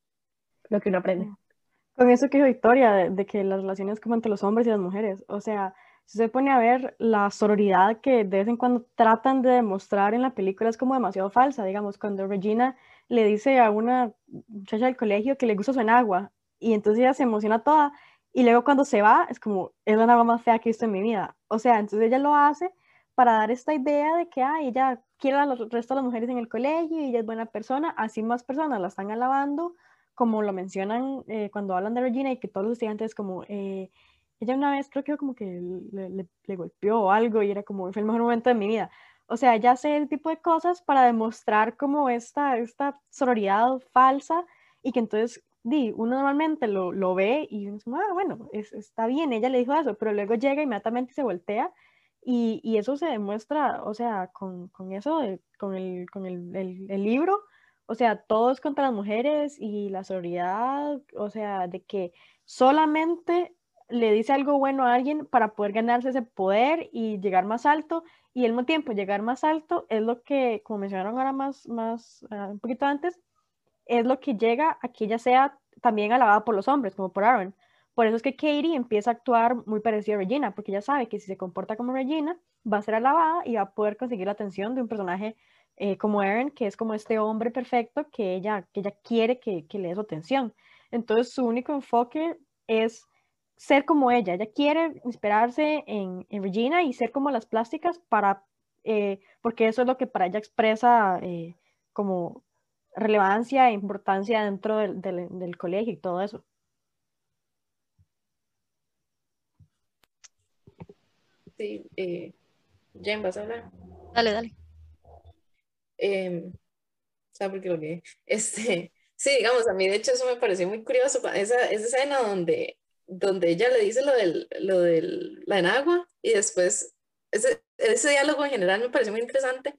Lo que uno aprende. Con eso que dijo Victoria, de, que las relaciones como entre los hombres y las mujeres, o sea, si se pone a ver la sororidad que de vez en cuando tratan de demostrar en la película es como demasiado falsa, digamos, cuando Regina le dice a una muchacha del colegio que le gusta su enagua y entonces ella se emociona toda y luego cuando se va es como, es la enagua más fea que he visto en mi vida. O sea, entonces ella lo hace para dar esta idea de que ah, ella quiere a los resto de las mujeres en el colegio y ella es buena persona, así más personas la están alabando como lo mencionan eh, cuando hablan de Regina y que todos los estudiantes como, eh, ella una vez creo que como que le, le, golpeó o algo y era como, el mejor momento de mi vida. O sea, ella hace el tipo de cosas para demostrar como esta, esta sororidad falsa y que entonces di, uno normalmente lo, lo ve y uno dice, ah, bueno, está bien, ella le dijo eso, pero luego llega inmediatamente se voltea y, y eso se demuestra, o sea, con, con eso, con, el, con el, el libro, o sea, todos contra las mujeres y la sororidad, o sea, de que solamente le dice algo bueno a alguien para poder ganarse ese poder y llegar más alto y al mismo tiempo llegar más alto es lo que, como mencionaron ahora más, más uh, un poquito antes, es lo que llega a que ella sea también alabada por los hombres, como por Aaron, Por eso es que Katie empieza a actuar muy parecida a Regina, porque ella sabe que si se comporta como Regina, va a ser alabada y va a poder conseguir la atención de un personaje eh, como Aaron, que es como este hombre perfecto que ella, que ella quiere que, que le dé su atención. Entonces su único enfoque es ser como ella. Ella quiere inspirarse en, en Regina y ser como las plásticas para, eh, porque eso es lo que para ella expresa eh, como relevancia e importancia dentro del, del, del, colegio y todo eso. Sí, eh, Jen, ¿vas a hablar? Dale, dale. Eh, ¿Sabes por qué lo que? Este, sí, digamos, a mí de hecho eso me pareció muy curioso, esa, esa escena donde, donde ella le dice lo del, lo del, la enagua y después, ese, ese diálogo en general me pareció muy interesante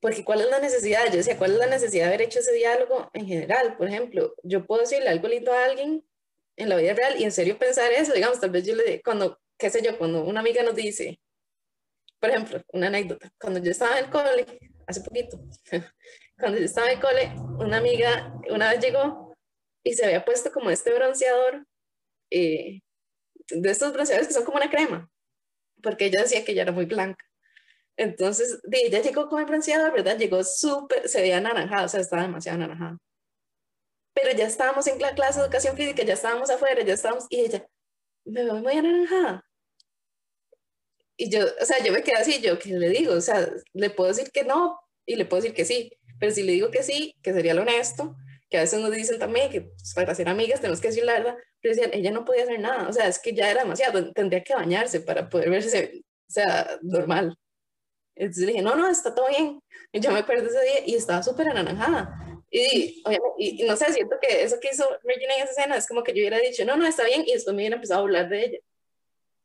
porque ¿cuál es la necesidad? Yo decía, ¿cuál es la necesidad de haber hecho ese diálogo en general? Por ejemplo, yo puedo decirle algo lindo a alguien en la vida real y en serio pensar eso, digamos, tal vez yo le cuando, qué sé yo, cuando una amiga nos dice, por ejemplo, una anécdota, cuando yo estaba en el cole, hace poquito, cuando yo estaba en el cole, una amiga una vez llegó y se había puesto como este bronceador, eh, de estos bronceadores que son como una crema, porque ella decía que ella era muy blanca. Entonces, ella llegó con el bronceador, ¿verdad? Llegó súper, se veía anaranjado, o sea, estaba demasiado anaranjado. Pero ya estábamos en la clase de educación física, ya estábamos afuera, ya estábamos, y ella, me veo muy anaranjada. Y yo, o sea, yo me quedé así, yo, ¿qué le digo? O sea, le puedo decir que no y le puedo decir que sí, pero si le digo que sí, que sería lo honesto, que a veces nos dicen también que pues, para ser amigas tenemos que decir la verdad, pero decían, ella no podía hacer nada, o sea, es que ya era demasiado, tendría que bañarse para poder verse, o sea, normal. Entonces dije, no, no, está todo bien. Y yo me acuerdo ese día y estaba súper anaranjada. Y, y, y, no sé, siento que eso que hizo Regina en esa escena es como que yo hubiera dicho, no, no, está bien, y después me hubiera empezado a hablar de ella.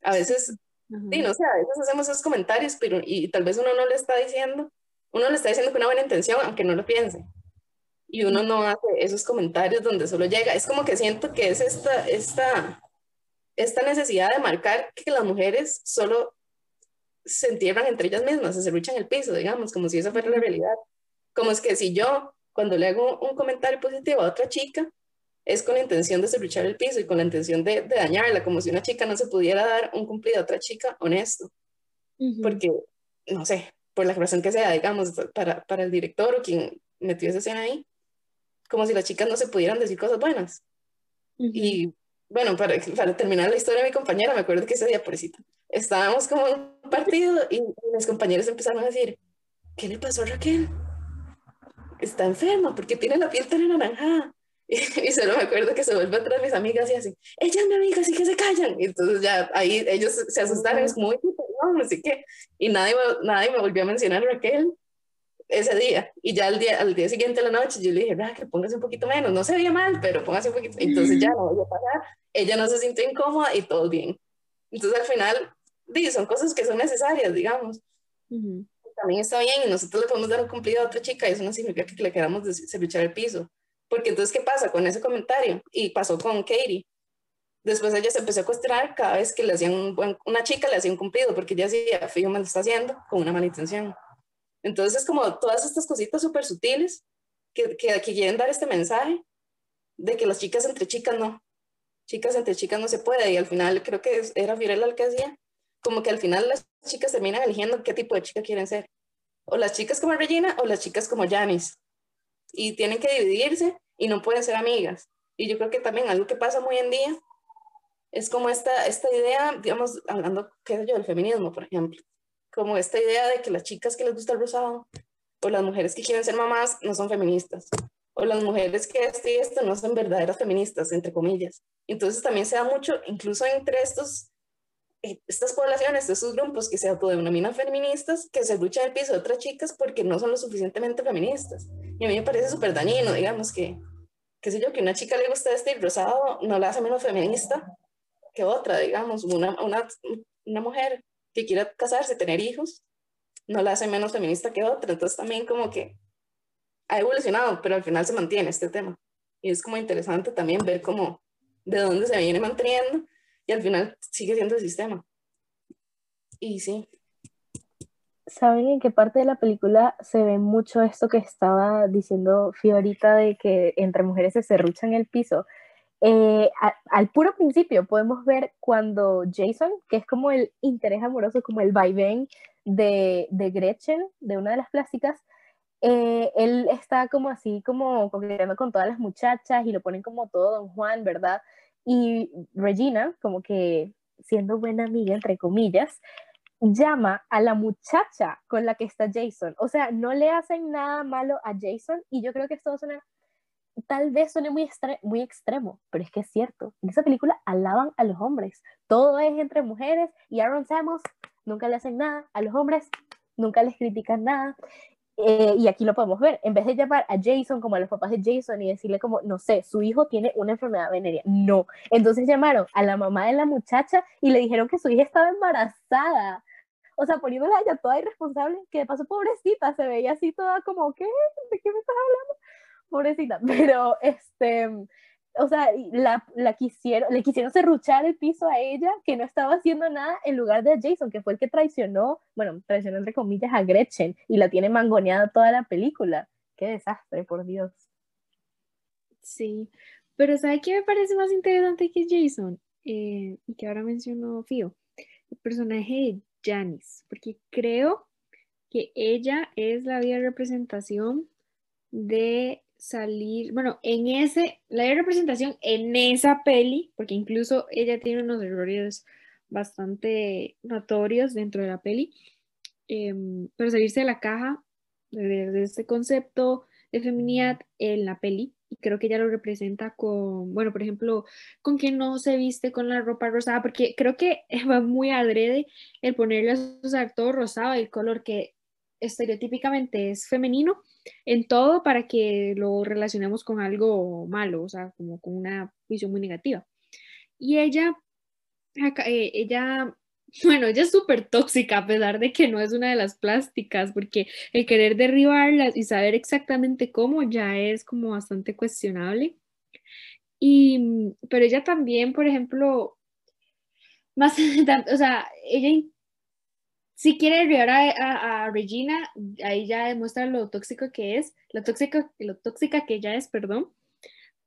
A veces, sí, no sé, a veces hacemos esos comentarios, pero y tal vez uno no le está diciendo, uno le está diciendo con una buena intención, aunque no lo piense. Y uno no hace esos comentarios donde solo llega. Es como que siento que es esta, esta, esta necesidad de marcar que las mujeres solo se entierran entre ellas mismas, se serruchan el piso, digamos, como si esa fuera la realidad. Como es que si yo, cuando le hago un comentario positivo a otra chica, es con la intención de serruchar el piso y con la intención de, de, dañarla, como si una chica no se pudiera dar un cumplido a otra chica honesto. Porque, no sé, por la razón que sea, digamos, para, para el director o quien metió esa escena ahí, como si las chicas no se pudieran decir cosas buenas. Y bueno, para, para terminar la historia de mi compañera, me acuerdo que ese día, pobrecita, estábamos como en un partido y mis compañeros empezaron a decir, ¿qué le pasó a Raquel? Está enferma porque tiene la piel tan anaranjada. Y, y, solo me acuerdo que se vuelve atrás mis amigas y así, ella es mi amiga, así que se callan. Y entonces ya ahí ellos se asustaron, es como, no, sé qué. Y nadie, nadie me volvió a mencionar a Raquel ese día. Y ya al día, al día siguiente de la noche yo le dije, que póngase un poquito menos. No se veía mal, pero póngase un poquito. Entonces ya no voy a pasar. Ella no se sintió incómoda y todo bien. Entonces al final son cosas que son necesarias, digamos. También está bien y nosotros le podemos dar un cumplido a otra chica y eso no significa que le queramos luchar el piso. Porque entonces, ¿qué pasa con ese comentario? Y pasó con Katie. Después ella se empezó a cuestionar cada vez que le hacían un buen, una chica le hacía un cumplido, porque ella decía, fijo, me lo está haciendo con una mala intención. Entonces, es como todas estas cositas súper sutiles que, que, que quieren dar este mensaje de que las chicas entre chicas no, chicas entre chicas no se puede, y al final creo que era Fiorella el que hacía, como que al final las chicas terminan eligiendo qué tipo de chica quieren ser. O las chicas como Regina o las chicas como Janice. Y tienen que dividirse y no pueden ser amigas. Y yo creo que también algo que pasa muy en día es como esta, esta idea, digamos, hablando, qué sé yo, del feminismo, por ejemplo. Como esta idea de que las chicas que les gusta el rosado o las mujeres que quieren ser mamás no son feministas. O las mujeres que esto y esto no son verdaderas feministas, entre comillas. Entonces también se da mucho, incluso entre estos estas poblaciones, estos grupos que se autodenominan feministas, que se luchan el piso de otras chicas porque no son lo suficientemente feministas. Y a mí me parece súper dañino, digamos, que, qué sé yo, que una chica le gusta este rosado no la hace menos feminista que otra, digamos, una, una, una mujer que quiera casarse, tener hijos, no la hace menos feminista que otra. Entonces también como que ha evolucionado, pero al final se mantiene este tema. Y es como interesante también ver cómo, de dónde se viene manteniendo y al final sigue siendo el sistema. Y sí. ¿Saben en qué parte de la película se ve mucho esto que estaba diciendo Fiorita de que entre mujeres se serruchan el piso? Eh, al puro principio podemos ver cuando Jason, que es como el interés amoroso, como el vaivén de, de Gretchen, de una de las plásticas, eh, él está como así, como coqueteando con todas las muchachas y lo ponen como todo Don Juan, ¿verdad? Y Regina, como que siendo buena amiga, entre comillas, llama a la muchacha con la que está Jason. O sea, no le hacen nada malo a Jason y yo creo que esto suena, tal vez suene muy, muy extremo, pero es que es cierto. En esa película alaban a los hombres. Todo es entre mujeres y Aaron Samuels nunca le hacen nada a los hombres, nunca les critican nada. Eh, y aquí lo podemos ver, en vez de llamar a Jason como a los papás de Jason y decirle como, no sé, su hijo tiene una enfermedad venérea, no. Entonces llamaron a la mamá de la muchacha y le dijeron que su hija estaba embarazada. O sea, poniéndola ya toda irresponsable, que de paso pobrecita, se veía así toda como, ¿qué? ¿De qué me estás hablando? Pobrecita, pero este, o sea, la, quisieron, le quisieron serruchar el piso a ella, que no estaba haciendo nada en lugar de Jason, que fue el que traicionó, bueno, traicionó entre comillas a Gretchen y la tiene mangoneada toda la película. Qué desastre, por Dios. Sí, pero ¿sabe qué me parece más interesante que Jason? Eh, y que ahora mencionó Fio, el personaje de Janice, porque creo que ella es la vida representación de salir, bueno, en ese, la representación en esa peli, porque incluso ella tiene unos errores bastante notorios dentro de la peli, em, pero salirse de la caja de, este concepto de feminidad en la peli, y creo que ella lo representa con, bueno, por ejemplo, con que no se viste con la ropa rosada, porque creo que va muy adrede el ponerle a usar todo rosado, el color que estereotípicamente es femenino en todo para que lo relacionemos con algo malo, o sea, como con una visión muy negativa. Y ella, eh, ella, bueno, ella es súper tóxica a pesar de que no es una de las plásticas, porque el querer derribarlas y saber exactamente cómo ya es como bastante cuestionable. Y, pero ella también, por ejemplo, más, o sea, ella si quiere ayudar a, Regina, ahí ya demuestra lo tóxico que es, lo tóxica, lo tóxica que ella es, perdón.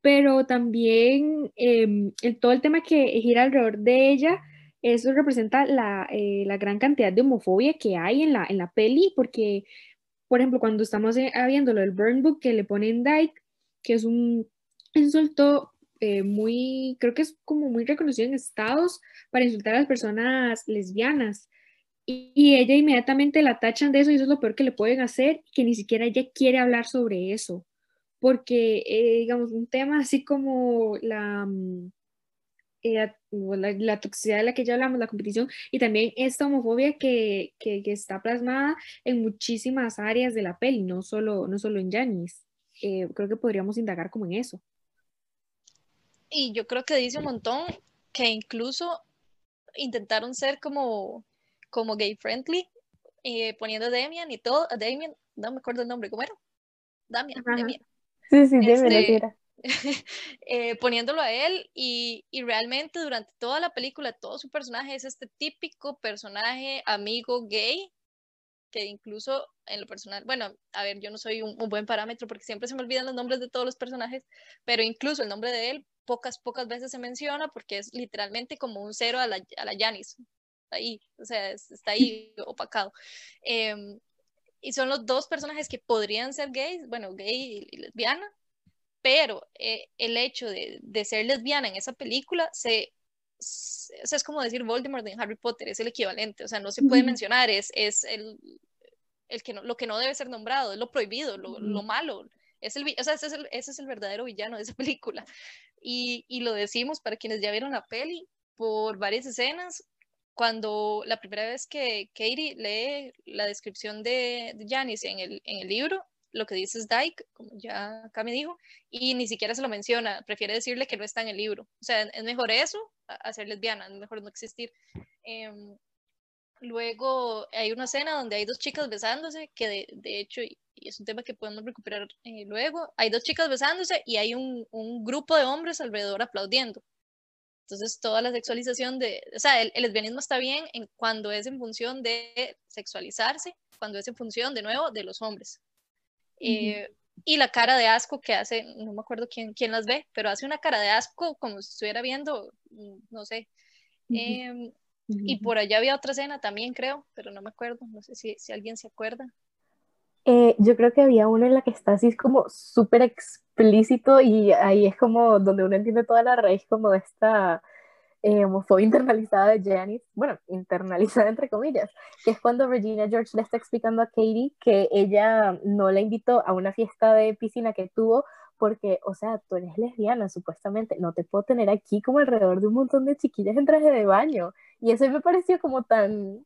Pero también em, todo el tema que gira alrededor de ella, eso representa la, eh, la, gran cantidad de homofobia que hay en la, en la peli, porque, por ejemplo, cuando estamos eh, viendo lo del Burn Book que le ponen Dyke, que es un insulto eh, muy, creo que es como muy reconocido en estados para insultar a las personas lesbianas y ella inmediatamente la tachan de eso y eso es lo peor que le pueden hacer, que ni siquiera ella quiere hablar sobre eso, porque, eh, digamos, un tema así como la, mm, eh, la, la, toxicidad de la que ya hablamos, la competición, y también esta homofobia que, que, que, está plasmada en muchísimas áreas de la peli, no solo, no solo en Janice. Eh, creo que podríamos indagar como en eso. Y yo creo que dice un montón que incluso intentaron ser como como gay friendly, eh, poniendo a Damian y todo, Damian, no me acuerdo el nombre, ¿cómo era? Damian, Damian. Sí, sí, Damian este, eh, poniéndolo a él y, y, realmente durante toda la película todo su personaje es este típico personaje amigo gay que incluso en lo personal, bueno, a ver, yo no soy un, buen parámetro porque siempre se me olvidan los nombres de todos los personajes, pero incluso el nombre de él pocas, pocas veces se menciona porque es literalmente como un cero a la, a la Janice, ahí, o sea, está ahí opacado. Em, y son los dos personajes que podrían ser gays, bueno, gay y lesbiana, pero eh, el hecho de, de, ser lesbiana en esa película se, es como decir Voldemort en Harry Potter, es el equivalente, o sea, no se puede mencionar, es, es el, el que no, lo que no debe ser nombrado, es lo prohibido, lo, lo malo, es el, o sea, ese es el, ese es el verdadero villano de esa película. Y, y, lo decimos para quienes ya vieron la peli por varias escenas, cuando la primera vez que Katie lee la descripción de, Janice en el, libro, lo que dice es Dyke, como ya acá me dijo, y ni siquiera se lo menciona, prefiere decirle que no está en el libro. O sea, es mejor eso, hacer lesbiana, es mejor no existir. Em, luego hay una escena donde hay dos chicas besándose, que de, hecho, y, es un tema que podemos recuperar eh, luego, hay dos chicas besándose y hay un grupo de hombres alrededor aplaudiendo. Entonces, toda la sexualización de, o sea, el, lesbianismo está bien en cuando es en función de sexualizarse, cuando es en función, de nuevo, de los hombres. Eh, y la cara de asco que hace, no me acuerdo quién, quién las ve, pero hace una cara de asco como si estuviera viendo, mm, no sé. Em, y por allá había otra escena también, creo, pero no me acuerdo, no sé si, si alguien se acuerda. Eh, yo creo que había una en la que está así como súper explícito y ahí es como donde uno entiende toda la raíz como de esta eh, homofobia internalizada de Janice, bueno, internalizada entre comillas, que es cuando Regina George le está explicando a Katie que ella no la invitó a una fiesta de piscina que tuvo porque, o sea, tú eres lesbiana, supuestamente, no te puedo tener aquí como alrededor de un montón de chiquillas en traje de baño. Y eso me pareció como tan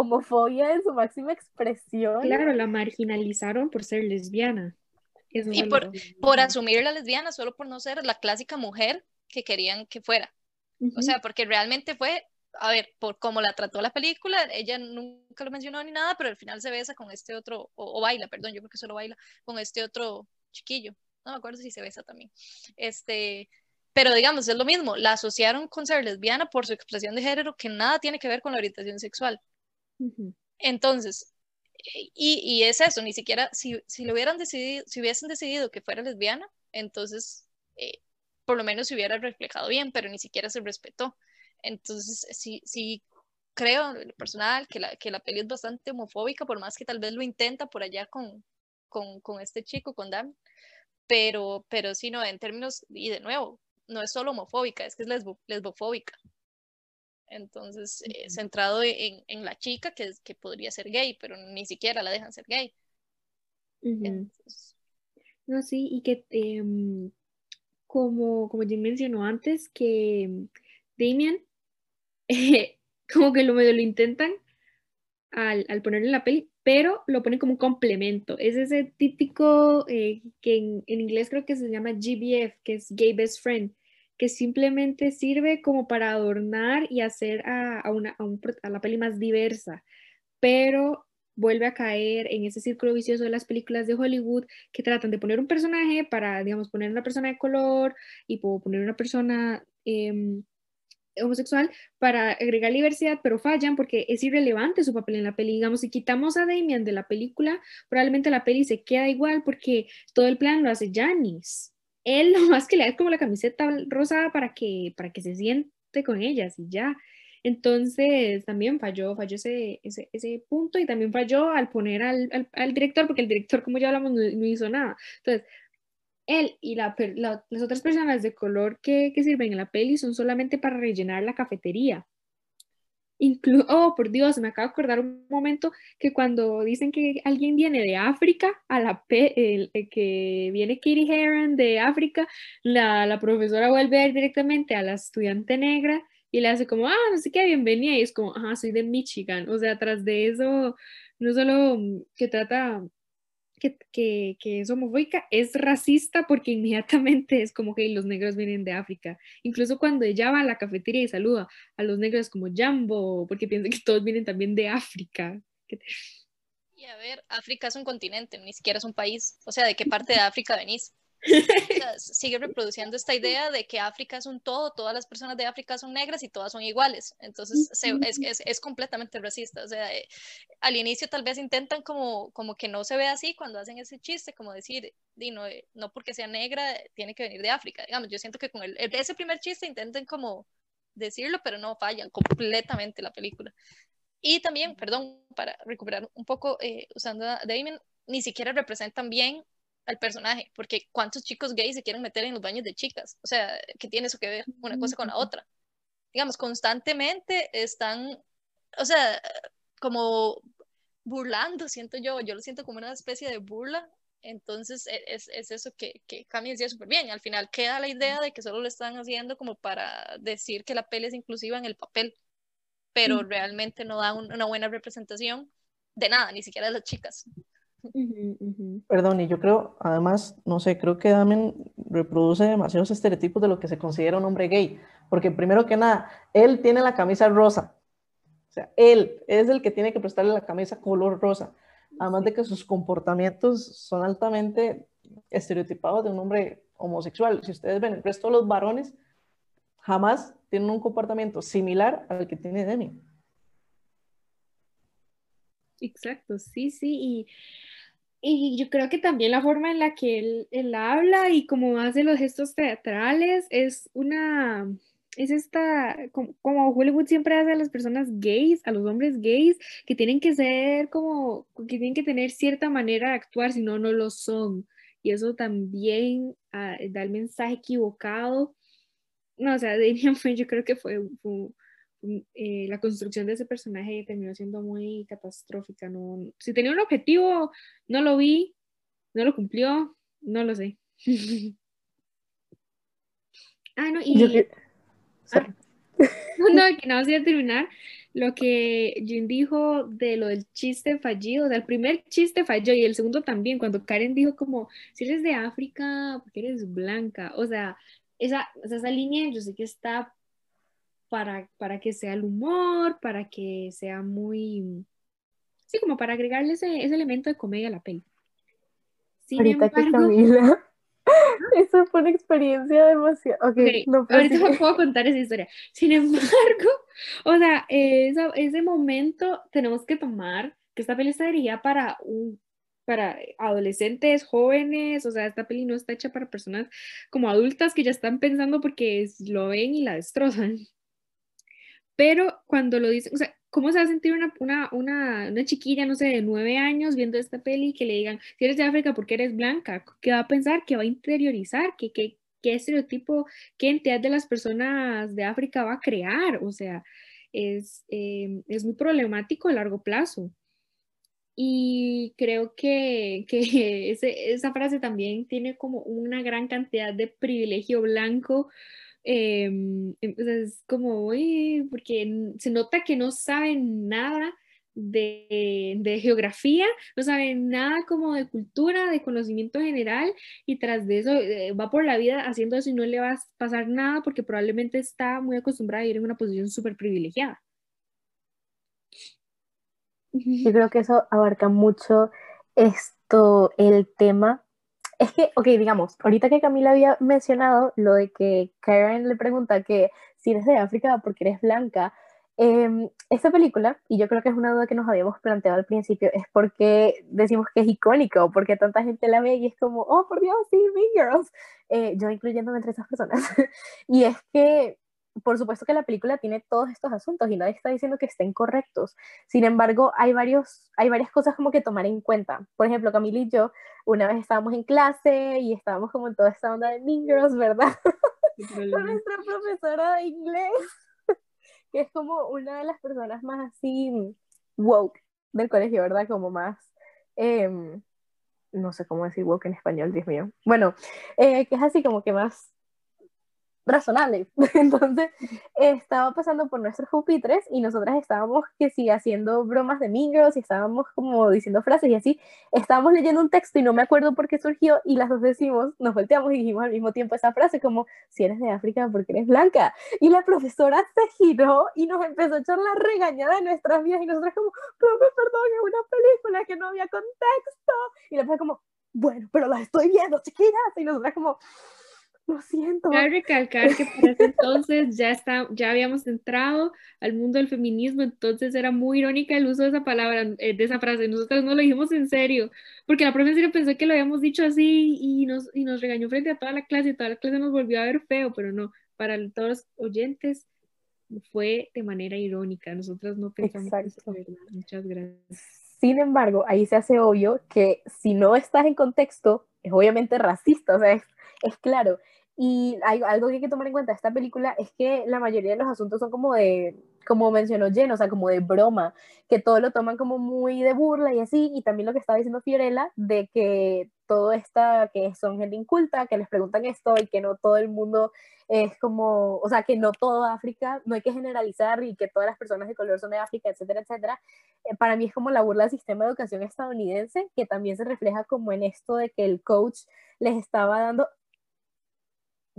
homofobia en su máxima expresión. Claro, la marginalizaron por ser lesbiana. y por, por asumir la lesbiana, solo por no ser la clásica mujer que querían que fuera. O sea, porque realmente fue, a ver, por cómo la trató la película, ella nunca lo mencionó ni nada, pero al final se besa con este otro, o, baila, perdón, yo creo que solo baila con este otro chiquillo. No me acuerdo si se besa también. Este, pero digamos, es lo mismo, la asociaron con ser lesbiana por su expresión de género que nada tiene que ver con la orientación sexual. Entonces, y, y, es eso, ni siquiera, si, si lo hubieran decidido, si hubiesen decidido que fuera lesbiana, entonces eh, por lo menos se hubiera reflejado bien, pero ni siquiera se respetó. Entonces, sí, sí creo, lo personal, que la, que la peli es bastante homofóbica, por más que tal vez lo intenta por allá con, con, con este chico, con Dan, pero, pero sí, no, en términos, y de nuevo, no es solo homofóbica, es que es lesbo, lesbofóbica. Entonces, eh, centrado en, en, la chica que, que podría ser gay, pero ni siquiera la dejan ser gay. no, sí, y que eh, como, como Jim mencionó antes, que mm, Damien, como que lo medio lo intentan al, al ponerlo en la peli, pero lo ponen como un complemento. Es ese típico que en, en, inglés creo que se llama GBF, que es Gay Best Friend, que simplemente sirve como para adornar y hacer a, a, una, a, la peli más diversa. Pero vuelve a caer en ese círculo vicioso de las películas de Hollywood que tratan de poner un personaje para, digamos, poner una persona de color y poner una persona em, homosexual para agregar diversidad, pero fallan porque es irrelevante su papel en la peli. Digamos, si quitamos a Damian de la película, probablemente la peli se queda igual porque todo el plan lo hace Janice. Él lo más que le da como la camiseta rosada para que, para que se siente con ellas y ya. Entonces, también falló, falló ese, ese, ese punto y también falló al poner al, al, director, porque el director, como ya hablamos, no, hizo nada. Entonces, él y la, la, las otras personas de color que, que, sirven en la peli son solamente para rellenar la cafetería. Inclu oh, por Dios, me acabo de acordar un momento que cuando dicen que alguien viene de África, a la el, el, que viene Katie Heron de África, la, la profesora vuelve a ir directamente a la estudiante negra y le hace como, ah, no sé qué, bienvenida, y es como, ajá, soy de Michigan, o sea, tras de eso, no solo mm, que trata, que, que, es homofóbica, es racista porque inmediatamente es como que los negros vienen de África, incluso cuando ella va a la cafetería y saluda a los negros como Jambo, porque piensa que todos vienen también de África. Y a ver, África es un continente, ni siquiera es un país, o sea, ¿de qué parte de África venís? sigue reproduciendo esta idea de que África es un todo, todas las personas de África son negras y todas son iguales. Entonces es, es, es, completamente racista. O sea, eh, al inicio tal vez intentan como, como que no se ve así cuando hacen ese chiste, como decir, no, eh, no porque sea negra tiene que venir de África. Digamos, yo siento que con el, ese primer chiste intentan como decirlo, pero no fallan completamente la película. Y también, perdón, para recuperar un poco, eh, usando a Damien, ni siquiera representan bien al personaje, porque ¿cuántos chicos gays se quieren meter en los baños de chicas? O sea, ¿qué tiene eso que ver una cosa con la otra? Digamos, constantemente están, o sea, como burlando, siento yo, yo lo siento como una especie de burla, entonces e, es, es eso que, que Cami decía súper bien, al final queda la idea de que solo lo están haciendo como para decir que la peli es inclusiva en el papel, pero realmente no da una buena representación de nada, ni siquiera de las chicas. Perdón, y yo creo, además, no sé, creo que Damen reproduce demasiados estereotipos de lo que se considera un hombre gay, porque primero que nada, él tiene la camisa rosa, o sea, él es el que tiene que prestarle la camisa color rosa, además de que sus comportamientos son altamente estereotipados de un hombre homosexual. Si ustedes ven, el resto de los varones jamás tienen un comportamiento similar al que tiene Demi. Exacto, sí, sí, y Y yo creo que también la forma en la que él, él habla y cómo hace los gestos teatrales es una, es esta, como, como, Hollywood siempre hace a las personas gays, a los hombres gays, que tienen que ser como, que tienen que tener cierta manera de actuar, si no, no lo son. Y eso también ah, da el mensaje equivocado. No, o sea, Damian fue, yo creo que fue, fue eh, la construcción de ese personaje terminó siendo muy catastrófica. No, si tenía un objetivo, no lo vi, no lo cumplió, no lo sé. ah, no, y... Ah, no, que no, voy a terminar. Lo que Jim dijo de lo del chiste fallido, del primer chiste falló y el segundo también, cuando Karen dijo como, si eres de África, porque eres blanca, o sea, esa, esa línea yo sé que está para, para que sea el humor, para que sea muy, sí, como para agregarle ese, ese elemento de comedia a la peli. Sin Ahorita embargo, que Camila, eso fue una experiencia demasiado. Okay, no, ahorita me puedo contar esa historia. Sin embargo, o sea, esa, ese momento tenemos que tomar que esta peli está dirigida para un para adolescentes, jóvenes, o sea, esta peli no está hecha para personas como adultas que ya están pensando porque lo ven y la destrozan. Pero cuando lo dicen, o sea, ¿cómo se va a sentir una, una, una, una, chiquilla, no sé, de nueve años viendo esta peli que le digan, si eres de África, ¿por qué eres blanca? ¿Qué va a pensar? ¿Qué va a interiorizar? ¿Qué, qué, qué estereotipo, qué entidad de las personas de África va a crear? O sea, es, eh, es muy problemático a largo plazo. Y creo que, que ese, esa frase también tiene como una gran cantidad de privilegio blanco Em, es como, uy, porque se nota que no saben nada de, de, geografía, no saben nada como de cultura, de conocimiento general, y tras de eso eh, va por la vida haciendo eso y no le va a pasar nada porque probablemente está muy acostumbrada a ir en una posición súper privilegiada. Yo creo que eso abarca mucho esto, el tema es que, ok, digamos, ahorita que Camila había mencionado lo de que Karen le pregunta que si eres de África porque eres blanca, eh, esta película, y yo creo que es una duda que nos habíamos planteado al principio, es porque decimos que es icónico, porque tanta gente la ve y es como, oh, por Dios, sí, Mean Girls, eh, yo incluyéndome entre esas personas. y es que por supuesto que la película tiene todos estos asuntos y nadie está diciendo que estén correctos. Sin embargo, hay, varios, hay varias cosas como que tomar en cuenta. Por ejemplo, Camila y yo una vez estábamos en clase y estábamos como en toda esta onda de Mean Girls, ¿verdad? Con nuestra profesora de inglés, que es como una de las personas más así woke del colegio, ¿verdad? Como más... Em, no sé cómo decir woke en español, Dios mío. Bueno, eh, que es así como que más razonable. Entonces, estaba pasando por nuestros pupitres y nosotras estábamos que sí haciendo bromas de mingos y estábamos como diciendo frases y así. Estábamos leyendo un texto y no me acuerdo por qué surgió y las dos decimos, nos volteamos y dijimos al mismo tiempo esa frase como, si eres de África, porque eres blanca? Y la profesora se giró y nos empezó a echar la regañada de nuestras vidas y nosotras como, perdón, es una película que no había contexto. Y la profe como, bueno, pero la estoy viendo, chiquillas. Y nosotras como, lo siento. Cabe recalcar que por ese entonces ya, está, ya habíamos entrado al mundo del feminismo, entonces era muy irónica el uso de esa palabra, eh, de esa frase. Nosotros no lo dijimos en serio, porque la profesora pensó que lo habíamos dicho así y nos, y nos regañó frente a toda la clase y toda la clase nos volvió a ver feo, pero no, para todos los oyentes fue de manera irónica. Nosotros no pensamos eso, Muchas gracias. Sin embargo, ahí se hace obvio que si no estás en contexto, es obviamente racista, o sea, es, es claro. Y hay algo que hay que tomar en cuenta de esta película es que la mayoría de los asuntos son como de, como mencionó Jen, o sea, como de broma, que todo lo toman como muy de burla y así, y también lo que estaba diciendo Fiorella, de que todo está, que son gente inculta, que les preguntan esto y que no todo el mundo es como, o sea, que no todo África, no hay que generalizar y que todas las personas de color son de África, etcétera, etcétera. Eh, para mí es como la burla del sistema de educación estadounidense, que también se refleja como en esto de que el coach les estaba dando,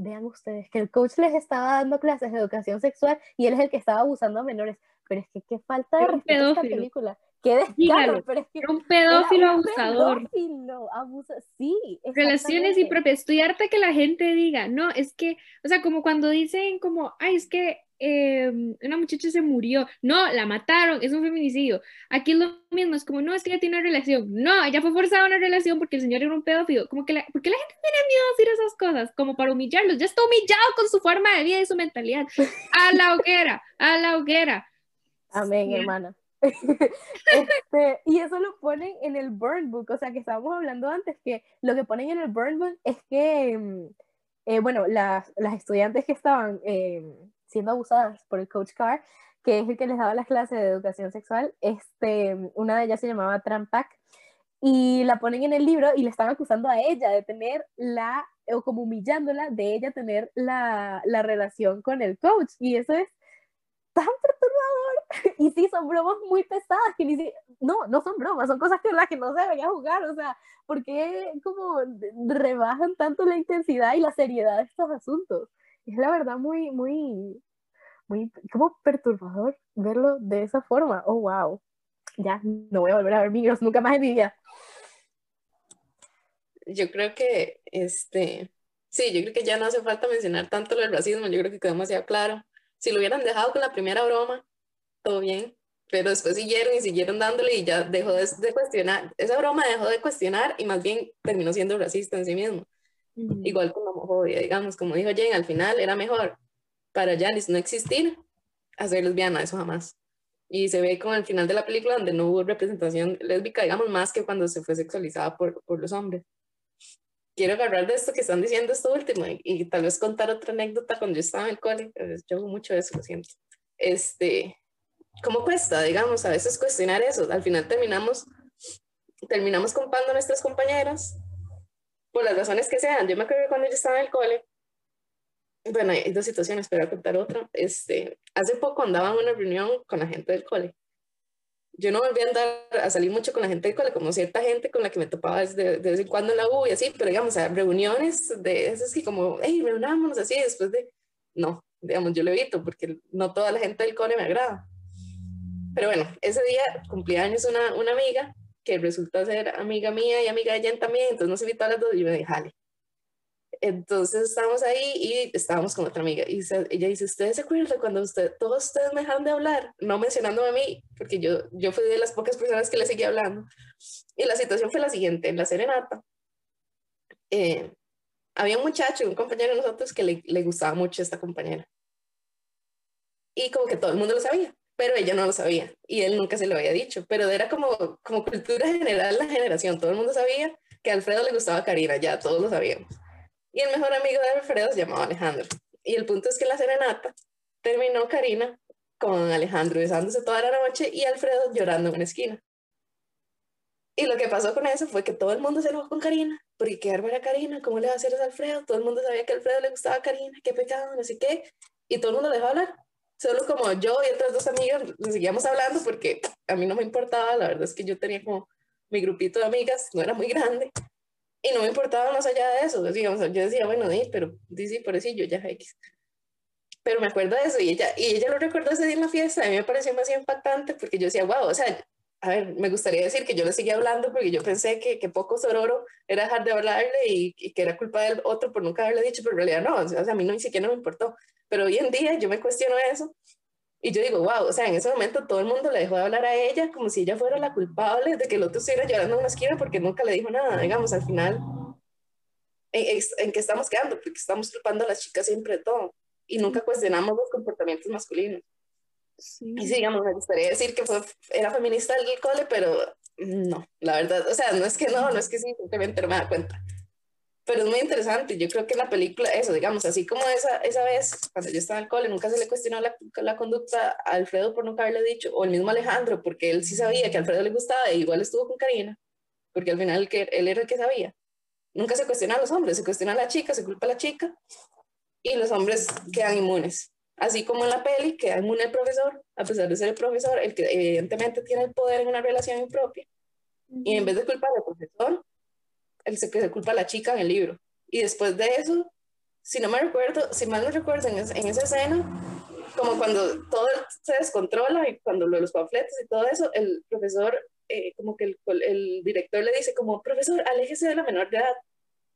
vean ustedes, que el coach les estaba dando clases de educación sexual y él es el que estaba abusando a menores. Pero es que qué falta de respeto esta película. Qué descaro, pero es que era un pedófilo abusador. Pedófilo, abusa, sí. Relaciones y propias. Estoy harta que la gente diga, no, es que, o sea, como cuando dicen como, ay, es que em, una muchacha se murió. No, la mataron, es un feminicidio. Aquí es lo mismo, es como, no, es que ella tiene una relación. No, ella fue forzada a una relación porque el señor era un pedófilo. Como que la, ¿por qué la gente tiene miedo a decir esas cosas? Como para humillarlos. Ya está humillado con su forma de vida y su mentalidad. A la hoguera, a la hoguera. Amén, hermana. este, y eso lo ponen en el burn book, o sea que estábamos hablando antes que lo que ponen en el burn book es que, mm, eh, bueno, las, las, estudiantes que estaban eh, siendo abusadas por el coach Carr, que es el que les daba las clases de educación sexual, este, una de ellas se llamaba Trampac, y la ponen en el libro y le están acusando a ella de tener la, o como humillándola, de ella tener la, la relación con el coach, y eso es tan perturbador. Y sí, son bromas muy pesadas que ni si... No, no son bromas, son cosas que las que no se debería jugar. O sea, ¿por qué como rebajan tanto la intensidad y la seriedad de estos asuntos? Es la verdad muy, muy, muy, como perturbador verlo de esa forma. Oh, wow. Ya, no voy a volver a ver Migros nunca más en mi vida. Yo creo que, este, sí, yo creo que ya no hace falta mencionar tanto lo del racismo, yo creo que quedó demasiado claro si lo hubieran dejado con la primera broma, todo bien, pero después siguieron y siguieron dándole y ya dejó de, cuestionar, esa broma dejó de cuestionar y más bien terminó siendo racista en sí mismo. Igual con la homofobia, digamos, como dijo Jane, al final era mejor para Janice no existir hacer lesbiana, eso jamás. Y se ve con el final de la película donde no hubo representación lésbica, digamos, más que cuando se fue sexualizada por, por los hombres quiero agarrar de esto que están diciendo esto último y, tal vez contar otra anécdota cuando yo estaba en el cole. Yo hago mucho eso, lo siento. Este, ¿Cómo cuesta, digamos, a veces cuestionar eso? Al final terminamos, terminamos compando a nuestras compañeras por las razones que sean. Yo me acuerdo cuando yo estaba en el cole, bueno, hay dos situaciones, pero voy a contar otra. Este, hace poco andaba en una reunión con la gente del cole yo no volví a andar a salir mucho con la gente del cole, como cierta gente con la que me topaba de, vez en cuando en la U y así, pero digamos, a reuniones de esas que como, hey, reunámonos así, después de, no, digamos, yo lo evito porque no toda la gente del cole me agrada. Pero bueno, ese día cumplía años una, una amiga que resulta ser amiga mía y amiga de Jen también, entonces nos invitó a las dos y me dije, jale. Entonces estábamos ahí y estábamos con otra amiga y ella dice, ¿ustedes se acuerdan cuando usted, todos ustedes me dejaron de hablar? No mencionándome a mí, porque yo, yo fui de las pocas personas que le seguía hablando. Y la situación fue la siguiente, en la serenata, eh, había un muchacho, un compañero de nosotros que le, le gustaba mucho esta compañera. Y como que todo el mundo lo sabía, pero ella no lo sabía y él nunca se lo había dicho, pero era como, como cultura general la generación, todo el mundo sabía que a Alfredo le gustaba Karina, ya todos lo sabíamos. Y el mejor amigo de Alfredo se llamaba Alejandro. Y el punto es que la serenata terminó Karina con Alejandro besándose toda la noche y Alfredo llorando en una esquina. Y lo que pasó con eso fue que todo el mundo se enojó con Karina, porque qué era Karina, ¿cómo le va a hacer eso a Alfredo? Todo el mundo sabía que Alfredo le gustaba Karina, qué pecado, no sé qué, y todo el mundo dejó hablar. Solo como yo y otras dos amigas seguíamos hablando porque a mí no me importaba, la verdad es que yo tenía como mi grupito de amigas, no era muy grande, y no me importaba más allá de eso. Digamos, yo decía, bueno, sí, pero sí, por eso yo ya X. Pero me acuerdo de eso y ella, y ella lo recordó ese día en la fiesta. A mí me pareció más impactante porque yo decía, wow, o sea, a ver, me gustaría decir que yo le seguía hablando porque yo pensé que, que poco sororo era dejar de hablarle y, y, que era culpa del otro por nunca haberle dicho, pero en realidad no, o sea, a mí no, ni siquiera me importó. Pero hoy en día yo me cuestiono eso y yo digo, wow, o sea, en ese momento todo el mundo le dejó de hablar a ella como si ella fuera la culpable de que el otro estuviera llorando en una esquina porque nunca le dijo nada. Digamos, al final, ¿en, en qué estamos quedando? Porque estamos culpando a las chicas siempre de todo y nunca cuestionamos los comportamientos masculinos. Sí. Y sí, digamos, me gustaría decir que fue, era feminista el cole, pero no, la verdad, o sea, no es que no, no es que sí, simplemente no me da cuenta pero es muy interesante. Yo creo que la película, eso, digamos, así como esa, esa vez, cuando yo estaba en el cole, nunca se le cuestionó la, la conducta a Alfredo por nunca haberle dicho, o el mismo Alejandro, porque él sí sabía que a Alfredo le gustaba e igual estuvo con Karina, porque al final que, él era el que sabía. Nunca se cuestiona a los hombres, se cuestiona a la chica, se culpa a la chica, y los hombres quedan inmunes. Así como en la peli, queda inmune el profesor, a pesar de ser el profesor, el que evidentemente tiene el poder en una relación impropia. Y en vez de culpar al profesor, el que se culpa a la chica en el libro. Y después de eso, si no me recuerdo, si mal no recuerdo, en, en esa escena, como cuando todo se descontrola y cuando lo de los panfletos y todo eso, el profesor, eh, como que el, el, director le dice como, profesor, aléjese de la menor de edad.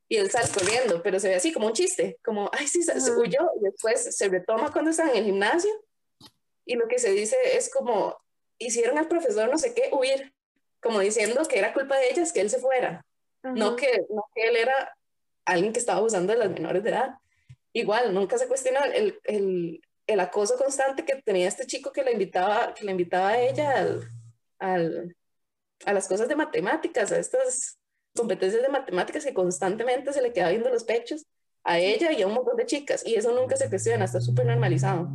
Y él sale corriendo, pero se ve así como un chiste, como, ay, sí, se, se huyó, y después se retoma cuando están en el gimnasio, y lo que se dice es como, hicieron al profesor no sé qué huir, como diciendo que era culpa de ellas que él se fuera, no, que, no que él era alguien que estaba abusando de las menores de edad. Igual, nunca se cuestionó el, el, el acoso constante que tenía este chico que la invitaba, que le invitaba a ella al, al, a las cosas de matemáticas, a estas competencias de matemáticas que constantemente se le quedaba viendo los pechos a ella y a un montón de chicas, y eso nunca se cuestiona, está súper normalizado.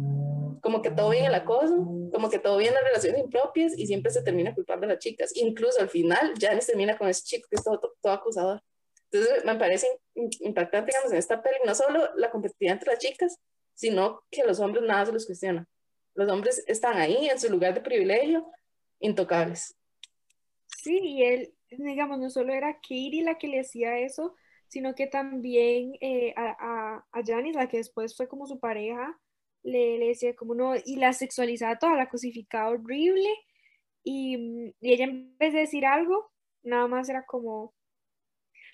Como que todo bien el acoso, como que todo bien las relaciones impropias, y siempre se termina culpando a las chicas. Incluso al final, Janice termina con ese chico que es todo, todo acusador. Entonces, me parece impactante, digamos, en esta peli, no solo la competitividad entre las chicas, sino que los hombres nada se los cuestiona. Los hombres están ahí en su lugar de privilegio, intocables. Sí, y él, digamos, no solo era Katie la que le hacía eso, sino que también eh, a, a, Janice, la que después fue como su pareja, le, le, decía como no, y la sexualizaba toda, la cosificaba horrible, y, y, ella en vez de decir algo, nada más era como,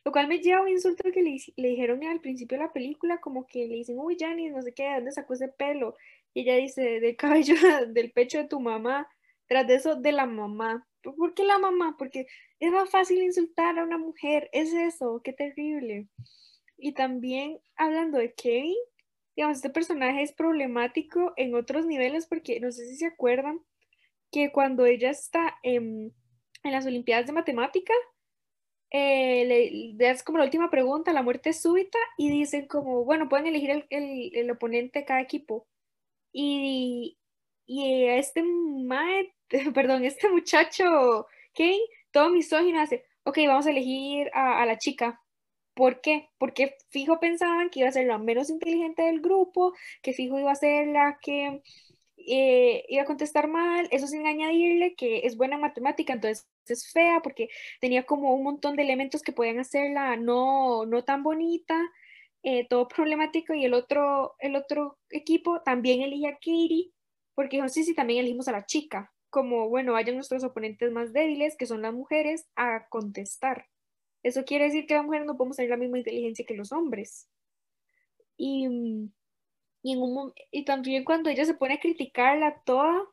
lo cual me lleva a un insulto que le, le, dijeron al principio de la película, como que le dicen, uy, Janice, no sé qué, ¿de dónde sacó ese pelo? Y ella dice, del cabello, del pecho de tu mamá, tras de eso, de la mamá. ¿Por qué la mamá? Porque es más fácil insultar a una mujer, es eso, qué terrible. Y también hablando de Kevin, digamos, este personaje es problemático en otros niveles porque no sé si se acuerdan que cuando ella está en, en las Olimpiadas de Matemática, eh, le, es como la última pregunta, la muerte súbita, y dicen como, bueno, pueden elegir el, el, el oponente de cada equipo. Y, y este perdón, este muchacho, Kane, todo misógino hace, ok, vamos a elegir a, a, la chica. ¿Por qué? Porque fijo pensaban que iba a ser la menos inteligente del grupo, que fijo iba a ser la que eh, iba a contestar mal, eso sin añadirle que es buena en matemática, entonces es fea porque tenía como un montón de elementos que podían hacerla no, no tan bonita, eh, todo problemático y el otro, el otro equipo también elige a Katie porque dijo, sí, sí, también elegimos a la chica, como, bueno, vayan nuestros oponentes más débiles, que son las mujeres, a contestar. Eso quiere decir que las mujeres no podemos tener la misma inteligencia que los hombres. Y mm, y, también cuando ella se pone a criticarla toda,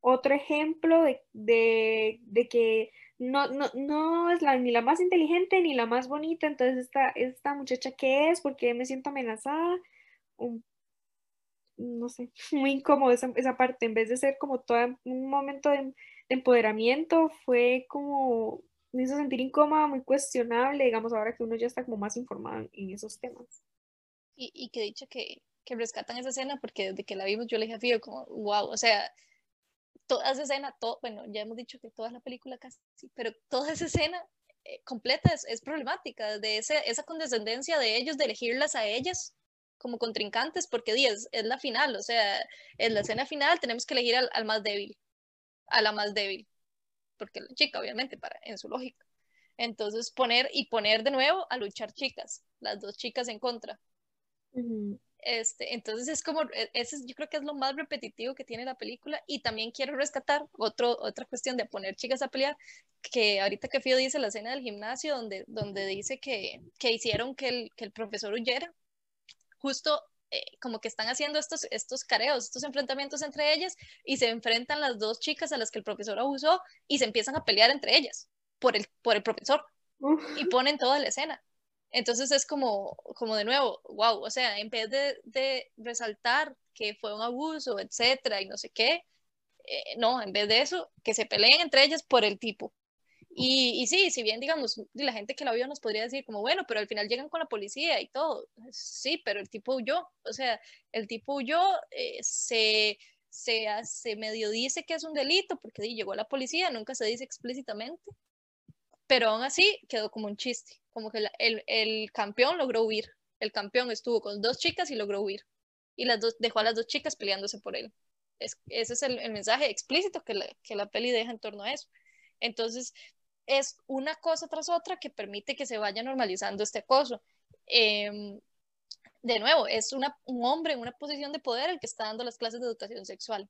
otro ejemplo de, de, de que no, no, no, es ni la más inteligente ni la más bonita, entonces esta, esta muchacha qué es, porque me siento amenazada, un, no sé, muy incómodo esa, esa, parte, en vez de ser como todo un momento de, de empoderamiento, fue como, me hizo sentir incómoda, muy cuestionable, digamos, ahora que uno ya está como más informado en, en esos temas. Y, y que dicho que que rescatan esa escena porque desde que la vimos yo le dije a Fío como, wow, o sea, toda esa escena, todo, bueno, ya hemos dicho que toda la película casi, pero toda esa escena eh, completa es, es, problemática, de ese, esa condescendencia de ellos, de elegirlas a ellas como contrincantes, porque es, es la final, o sea, en la escena final tenemos que elegir al, al más débil, a la más débil, porque la chica, obviamente, para, en su lógica. Entonces, poner y poner de nuevo a luchar chicas, las dos chicas en contra. Uh -huh. Este, entonces es como, e, ese yo creo que es lo más repetitivo que tiene la película y también quiero rescatar otro, otra cuestión de poner chicas a pelear, que ahorita que Fío dice la escena del gimnasio donde, donde dice que, que hicieron que el, que el profesor huyera, justo eh, como que están haciendo estos, estos careos, estos enfrentamientos entre ellas y se enfrentan las dos chicas a las que el profesor abusó y se empiezan a pelear entre ellas por el, por el profesor Uf. y ponen toda la escena. Entonces es como, como de nuevo, wow, o sea, en vez de, de resaltar que fue un abuso, etcétera, y no sé qué, eh, no, en vez de eso, que se peleen entre ellas por el tipo. Y, y, sí, si bien, digamos, la gente que la vio nos podría decir como, bueno, pero al final llegan con la policía y todo. Sí, pero el tipo huyó, o sea, el tipo huyó, eh, se, se, se medio dice que es un delito porque sí, llegó la policía, nunca se dice explícitamente, pero aún así quedó como un chiste como que la, el, el, campeón logró huir. El campeón estuvo con dos chicas y logró huir. Y las dos, dejó a las dos chicas peleándose por él. Es, ese es el, el mensaje explícito que la, que la peli deja en torno a eso. Entonces, es una cosa tras otra que permite que se vaya normalizando este acoso. Eh, de nuevo, es una, un hombre en una posición de poder el que está dando las clases de educación sexual.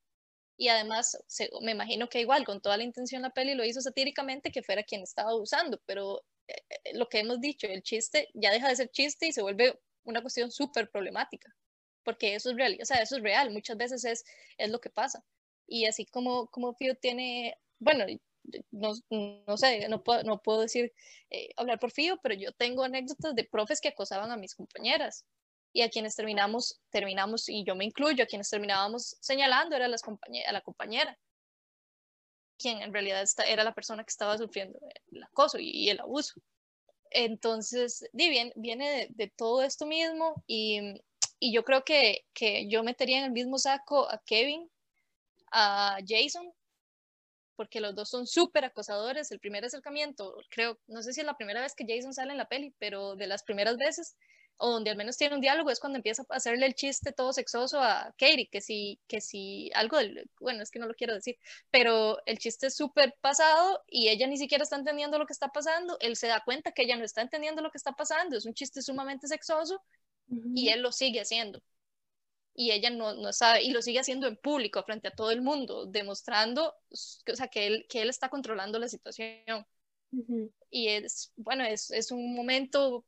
Y además, se, me imagino que igual, con toda la intención la peli lo hizo satíricamente que fuera quien estaba usando, pero eh, lo que hemos dicho, el chiste ya deja de ser chiste y se vuelve una cuestión súper problemática, porque eso es real, o sea, eso es real, muchas veces es, es lo que pasa. Y así como, como Fio tiene, bueno, no, no sé, no puedo, no puedo decir, eh, hablar por Fío, pero yo tengo anécdotas de profes que acosaban a mis compañeras y a quienes terminamos, terminamos, y yo me incluyo, a quienes terminábamos señalando era las a la compañera, quien en realidad era la persona que estaba sufriendo el acoso y, el abuso. Entonces, bien, viene de, de, todo esto mismo y, y yo creo que, que yo metería en el mismo saco a Kevin, a Jason porque los dos son súper acosadores. El primer acercamiento, creo, no sé si es la primera vez que Jason sale en la peli, pero de las primeras veces, o donde al menos tiene un diálogo, es cuando empieza a hacerle el chiste todo sexoso a Katie, que si, que si algo, del, bueno, es que no lo quiero decir, pero el chiste es súper pasado y ella ni siquiera está entendiendo lo que está pasando, él se da cuenta que ella no está entendiendo lo que está pasando, es un chiste sumamente sexoso y él lo sigue haciendo y ella no, no, sabe y lo sigue haciendo en público frente a todo el mundo, demostrando que, o sea, que, él, que él está controlando la situación. Y es, bueno, es, es, un momento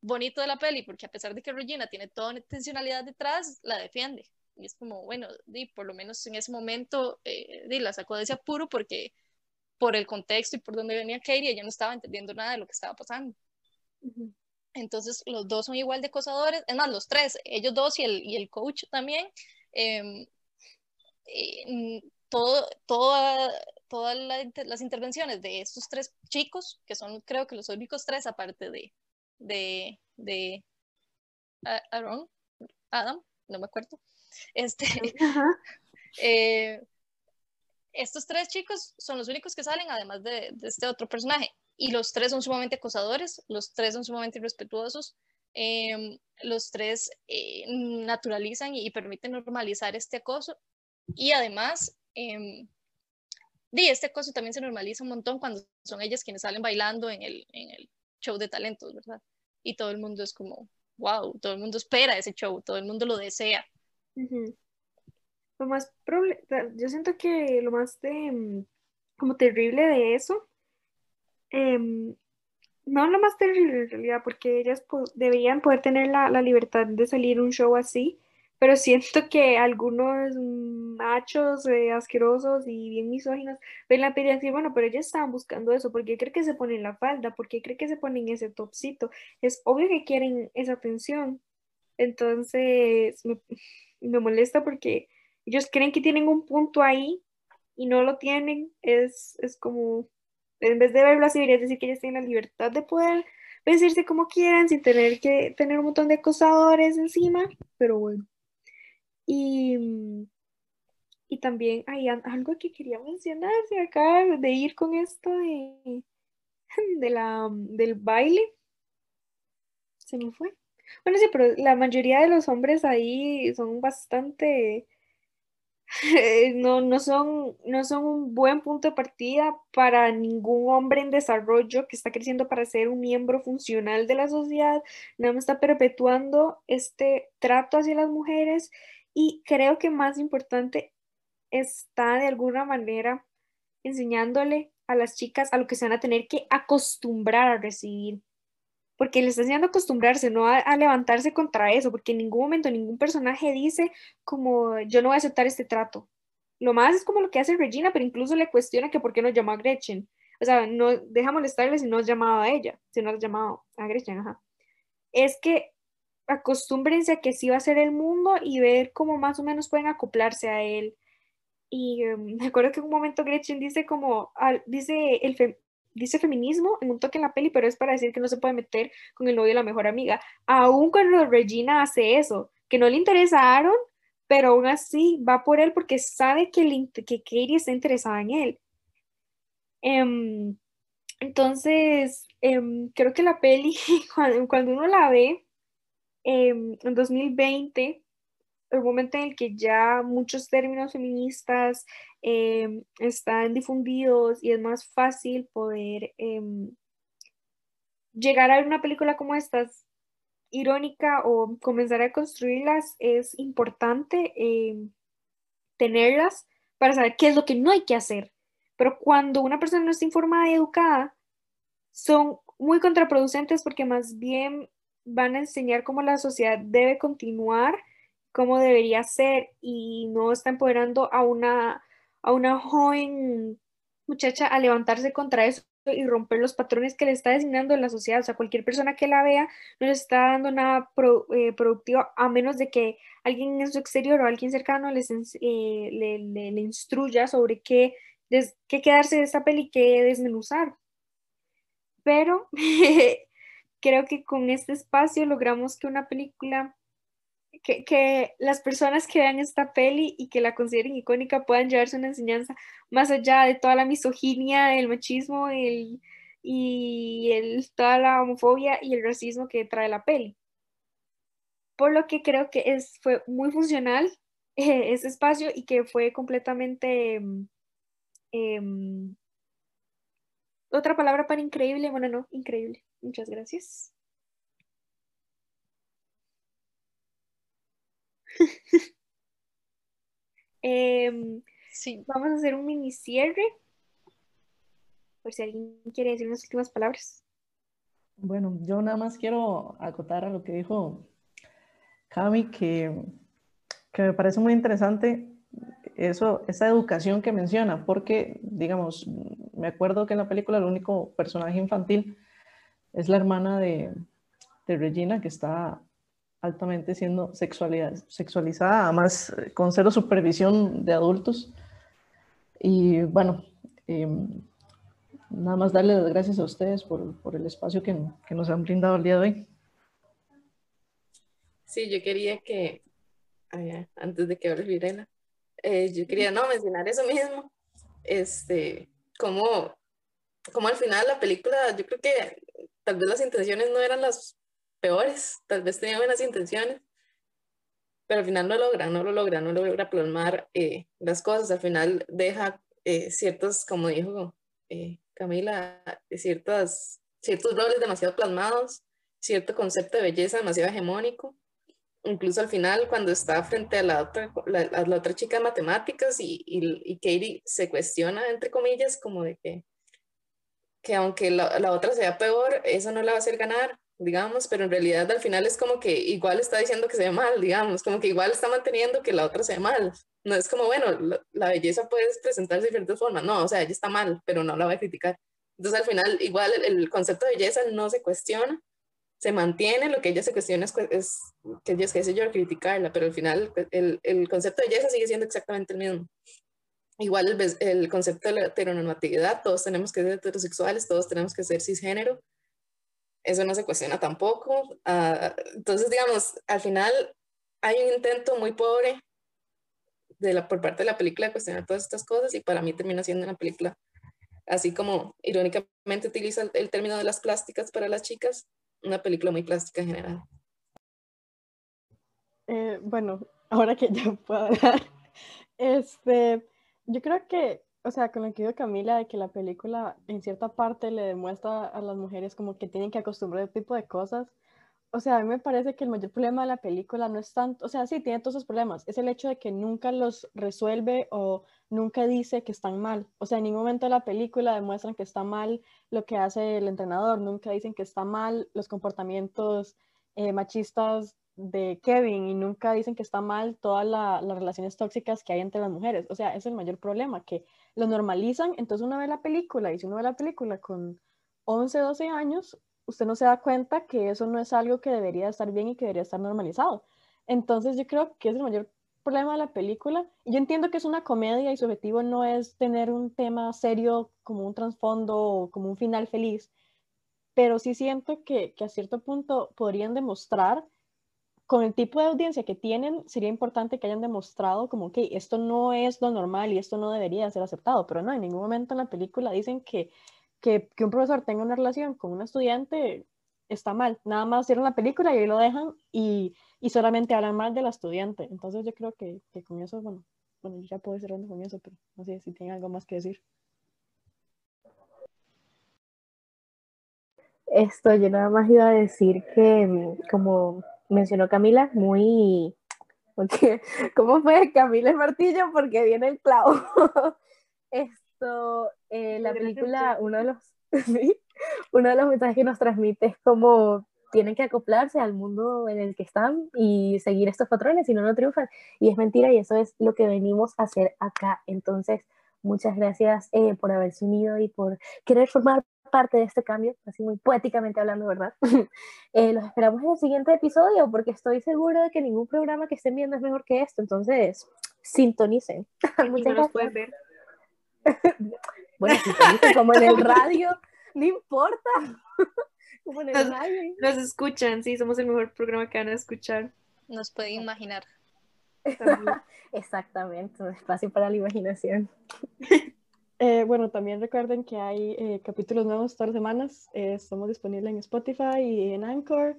bonito de la peli porque a pesar de que Regina tiene toda una intencionalidad detrás, la defiende. Y es como, bueno, di, por lo menos en ese momento eh, di, la sacó de ese apuro porque por el contexto y por donde venía Katie, ella no estaba entendiendo nada de lo que estaba pasando. Entonces los dos son igual de acosadores, es más, los tres, ellos dos y el, y el coach también. Eh, eh, todo, toda, todas las intervenciones de estos tres chicos, que son creo que los únicos tres aparte de, de, de Aaron, Adam, no me acuerdo, este, eh, estos tres chicos son los únicos que salen además de, de este otro personaje y los tres son sumamente acosadores, los tres son sumamente irrespetuosos, em, los tres eh, naturalizan y, permiten normalizar este acoso y además, eh, este acoso también se normaliza un montón cuando son ellas quienes salen bailando en el, en el show de talentos, ¿verdad? Y todo el mundo es como, wow, todo el mundo espera ese show, todo el mundo lo desea. Lo más yo siento que lo más de, como terrible de eso Em, no lo más terrible en realidad, porque ellas deberían poder tener la, la, libertad de salir un show así, pero siento que algunos machos eh, asquerosos y bien misóginos ven la peli y dicen, bueno, pero ellas estaban buscando eso, porque cree que se ponen la falda? porque cree que se ponen ese topcito? Es obvio que quieren esa atención. Entonces, me, me molesta porque ellos creen que tienen un punto ahí y no lo tienen. Es, es como en vez de verlo así, deberías decir que ellas tienen la libertad de poder vestirse como quieran sin tener que tener un montón de acosadores encima, pero bueno. Y, y también hay algo que quería mencionar, se acaba de ir con esto de, de la, del baile. Se me fue. Bueno, sí, pero la mayoría de los hombres ahí son bastante no, no, son, no son un buen punto de partida para ningún hombre en desarrollo que está creciendo para ser un miembro funcional de la sociedad, nada más está perpetuando este trato hacia las mujeres y creo que más importante está de alguna manera enseñándole a las chicas a lo que se van a tener que acostumbrar a recibir porque le está enseñando a acostumbrarse, no a, levantarse contra eso, porque en ningún momento ningún personaje dice como yo no voy a aceptar este trato. Lo más es como lo que hace Regina, pero incluso le cuestiona que por qué no llamó a Gretchen. O sea, no deja molestarle si no has llamado a ella, si no has llamado a Gretchen, ajá. Es que acostúmbrense a que sí va a ser el mundo y ver cómo más o menos pueden acoplarse a él. Y em, me acuerdo que en un momento Gretchen dice como, dice el, dice feminismo en un toque en la peli, pero es para decir que no se puede meter con el novio de la mejor amiga. Aún cuando Regina hace eso, que no le interesa a Aaron, pero aún así va por él porque sabe que, que Katie está interesada en él. Em, entonces, em, creo que la peli, cuando, uno la ve em, en 2020, el momento en el que ya muchos términos feministas em, están difundidos y es más fácil poder em, llegar a una película como esta irónica o comenzar a construirlas, es importante em, tenerlas para saber qué es lo que no hay que hacer. Pero cuando una persona no está informada y educada, son muy contraproducentes porque más bien van a enseñar cómo la sociedad debe continuar, cómo debería ser y no está empoderando a una, a una joven muchacha a levantarse contra eso y romper los patrones que le está designando la sociedad. O sea, cualquier persona que la vea no le está dando nada eh, productivo a menos de que alguien en su exterior o alguien cercano les, eh, le, instruya sobre qué, qué quedarse de esa peli y qué desmenuzar. Pero creo que con este espacio logramos que una película, que, que, las personas que vean esta peli y que la consideren icónica puedan llevarse una enseñanza más allá de toda la misoginia, el machismo el, y el, toda la homofobia y el racismo que trae la peli. Por lo que creo que es, fue muy funcional eh, ese espacio y que fue completamente... Eh, otra palabra para increíble, bueno, no, increíble. Muchas gracias. Em, sí. Vamos a hacer un mini cierre. Por si alguien quiere decir unas últimas palabras. Bueno, yo nada más quiero acotar a lo que dijo Cami, que, que me parece muy interesante eso, esa educación que menciona, porque, digamos, me acuerdo que en la película el único personaje infantil es la hermana de, de Regina, que está altamente siendo sexualizada, además eh, con cero supervisión de adultos. Y bueno, em, nada más darle las gracias a ustedes por, por el espacio que, que, nos han brindado el día de hoy. Sí, yo quería que, antes de que hable Virena, eh, yo quería no mencionar eso mismo, este, como, como al final la película, yo creo que tal vez las intenciones no eran las peores, tal vez tenía buenas intenciones, pero al final no logra, no lo logra, no logra plasmar eh, las cosas, al final deja eh, ciertos, como dijo Camila, ciertas, ciertos roles demasiado plasmados, cierto concepto de belleza demasiado hegemónico, incluso al final cuando está frente a la otra, la, la otra chica de matemáticas y, y, y, Katie se cuestiona, entre comillas, como de que, que aunque la, la, otra sea peor, eso no la va a hacer ganar, digamos, pero en realidad al final es como que igual está diciendo que se ve mal, digamos, como que igual está manteniendo que la otra sea mal. No es como, bueno, la, belleza puede presentarse de diferentes formas, no, o sea, ella está mal, pero no la va a criticar. Entonces al final igual el, concepto de belleza no se cuestiona, se mantiene, lo que ella se cuestiona es, es que ella, qué sé yo, criticarla, pero al final pues, el, el, concepto de belleza sigue siendo exactamente el mismo. Igual el, el, concepto de la heteronormatividad, todos tenemos que ser heterosexuales, todos tenemos que ser cisgénero, eso no se cuestiona tampoco. Uh, entonces, digamos, al final hay un intento muy pobre de la, por parte de la película de cuestionar todas estas cosas y para mí termina siendo una película, así como irónicamente utiliza el, término de las plásticas para las chicas, una película muy plástica en general. Eh, bueno, ahora que ya puedo hablar, este, yo creo que, o sea, con lo que dijo Camila, de que la película en cierta parte le demuestra a las mujeres como que tienen que acostumbrar a este tipo de cosas, o sea, a mí me parece que el mayor problema de la película no es tanto, o sea, sí, tiene todos esos problemas, es el hecho de que nunca los resuelve o nunca dice que están mal. O sea, en ningún momento de la película demuestran que está mal lo que hace el entrenador, nunca dicen que está mal los comportamientos eh, machistas de Kevin y nunca dicen que está mal todas las relaciones tóxicas que hay entre las mujeres. O sea, es el mayor problema, que lo normalizan, entonces uno ve la película y si uno ve la película con 11, 12 años, usted no se da cuenta que eso no es algo que debería estar bien y que debería estar normalizado. Entonces yo creo que es el mayor problema de la película. Yo entiendo que es una comedia y su objetivo no es tener un tema serio como un trasfondo o como un final feliz, pero sí siento que, que a cierto punto podrían demostrar con el tipo de audiencia que tienen, sería importante que hayan demostrado como que esto no es lo normal y esto no debería ser aceptado, pero no, en ningún momento en la película dicen que que, un profesor tenga una relación con un estudiante está mal. Nada más hicieron la película y ahí lo dejan y, y solamente hablan mal de la estudiante. Entonces yo creo que, que con eso, bueno, bueno, ya puedo ir cerrando con eso, pero no sé si tienen algo más que decir. Esto, yo nada más iba a decir que, como mencionó Camila, muy... Porque, ¿Cómo fue Camila el martillo? Porque viene el clavo. es eh, la película, uno de los ¿sí? Uno de los mensajes que nos transmite es como tienen que acoplarse al mundo en el que están y seguir estos patrones, si no, no triunfan. Y es mentira y eso es lo que venimos a hacer acá. Entonces, muchas gracias eh, por haberse unido y por querer formar parte de este cambio, así muy poéticamente hablando, ¿verdad? Eh, los esperamos en el siguiente episodio porque estoy segura de que ningún programa que estén viendo es mejor que esto. Entonces, sintonicen. Muchas no gracias. ver. bueno, sintonicen como en el radio, no importa. nos, escuchan, sí, somos el mejor programa que van a escuchar. Nos pueden imaginar. Exactamente, un espacio para la imaginación. Eh, bueno, también recuerden que hay eh, capítulos nuevos todas las semanas. Eh, estamos disponibles en Spotify y en Anchor.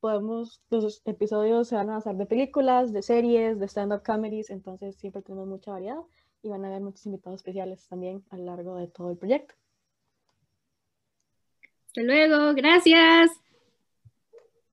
podemos, los episodios se van a basar de películas, de series, de stand-up comedies, entonces siempre tenemos mucha variedad y van a haber muchos invitados especiales también a lo largo de todo el proyecto. Hasta luego, gracias.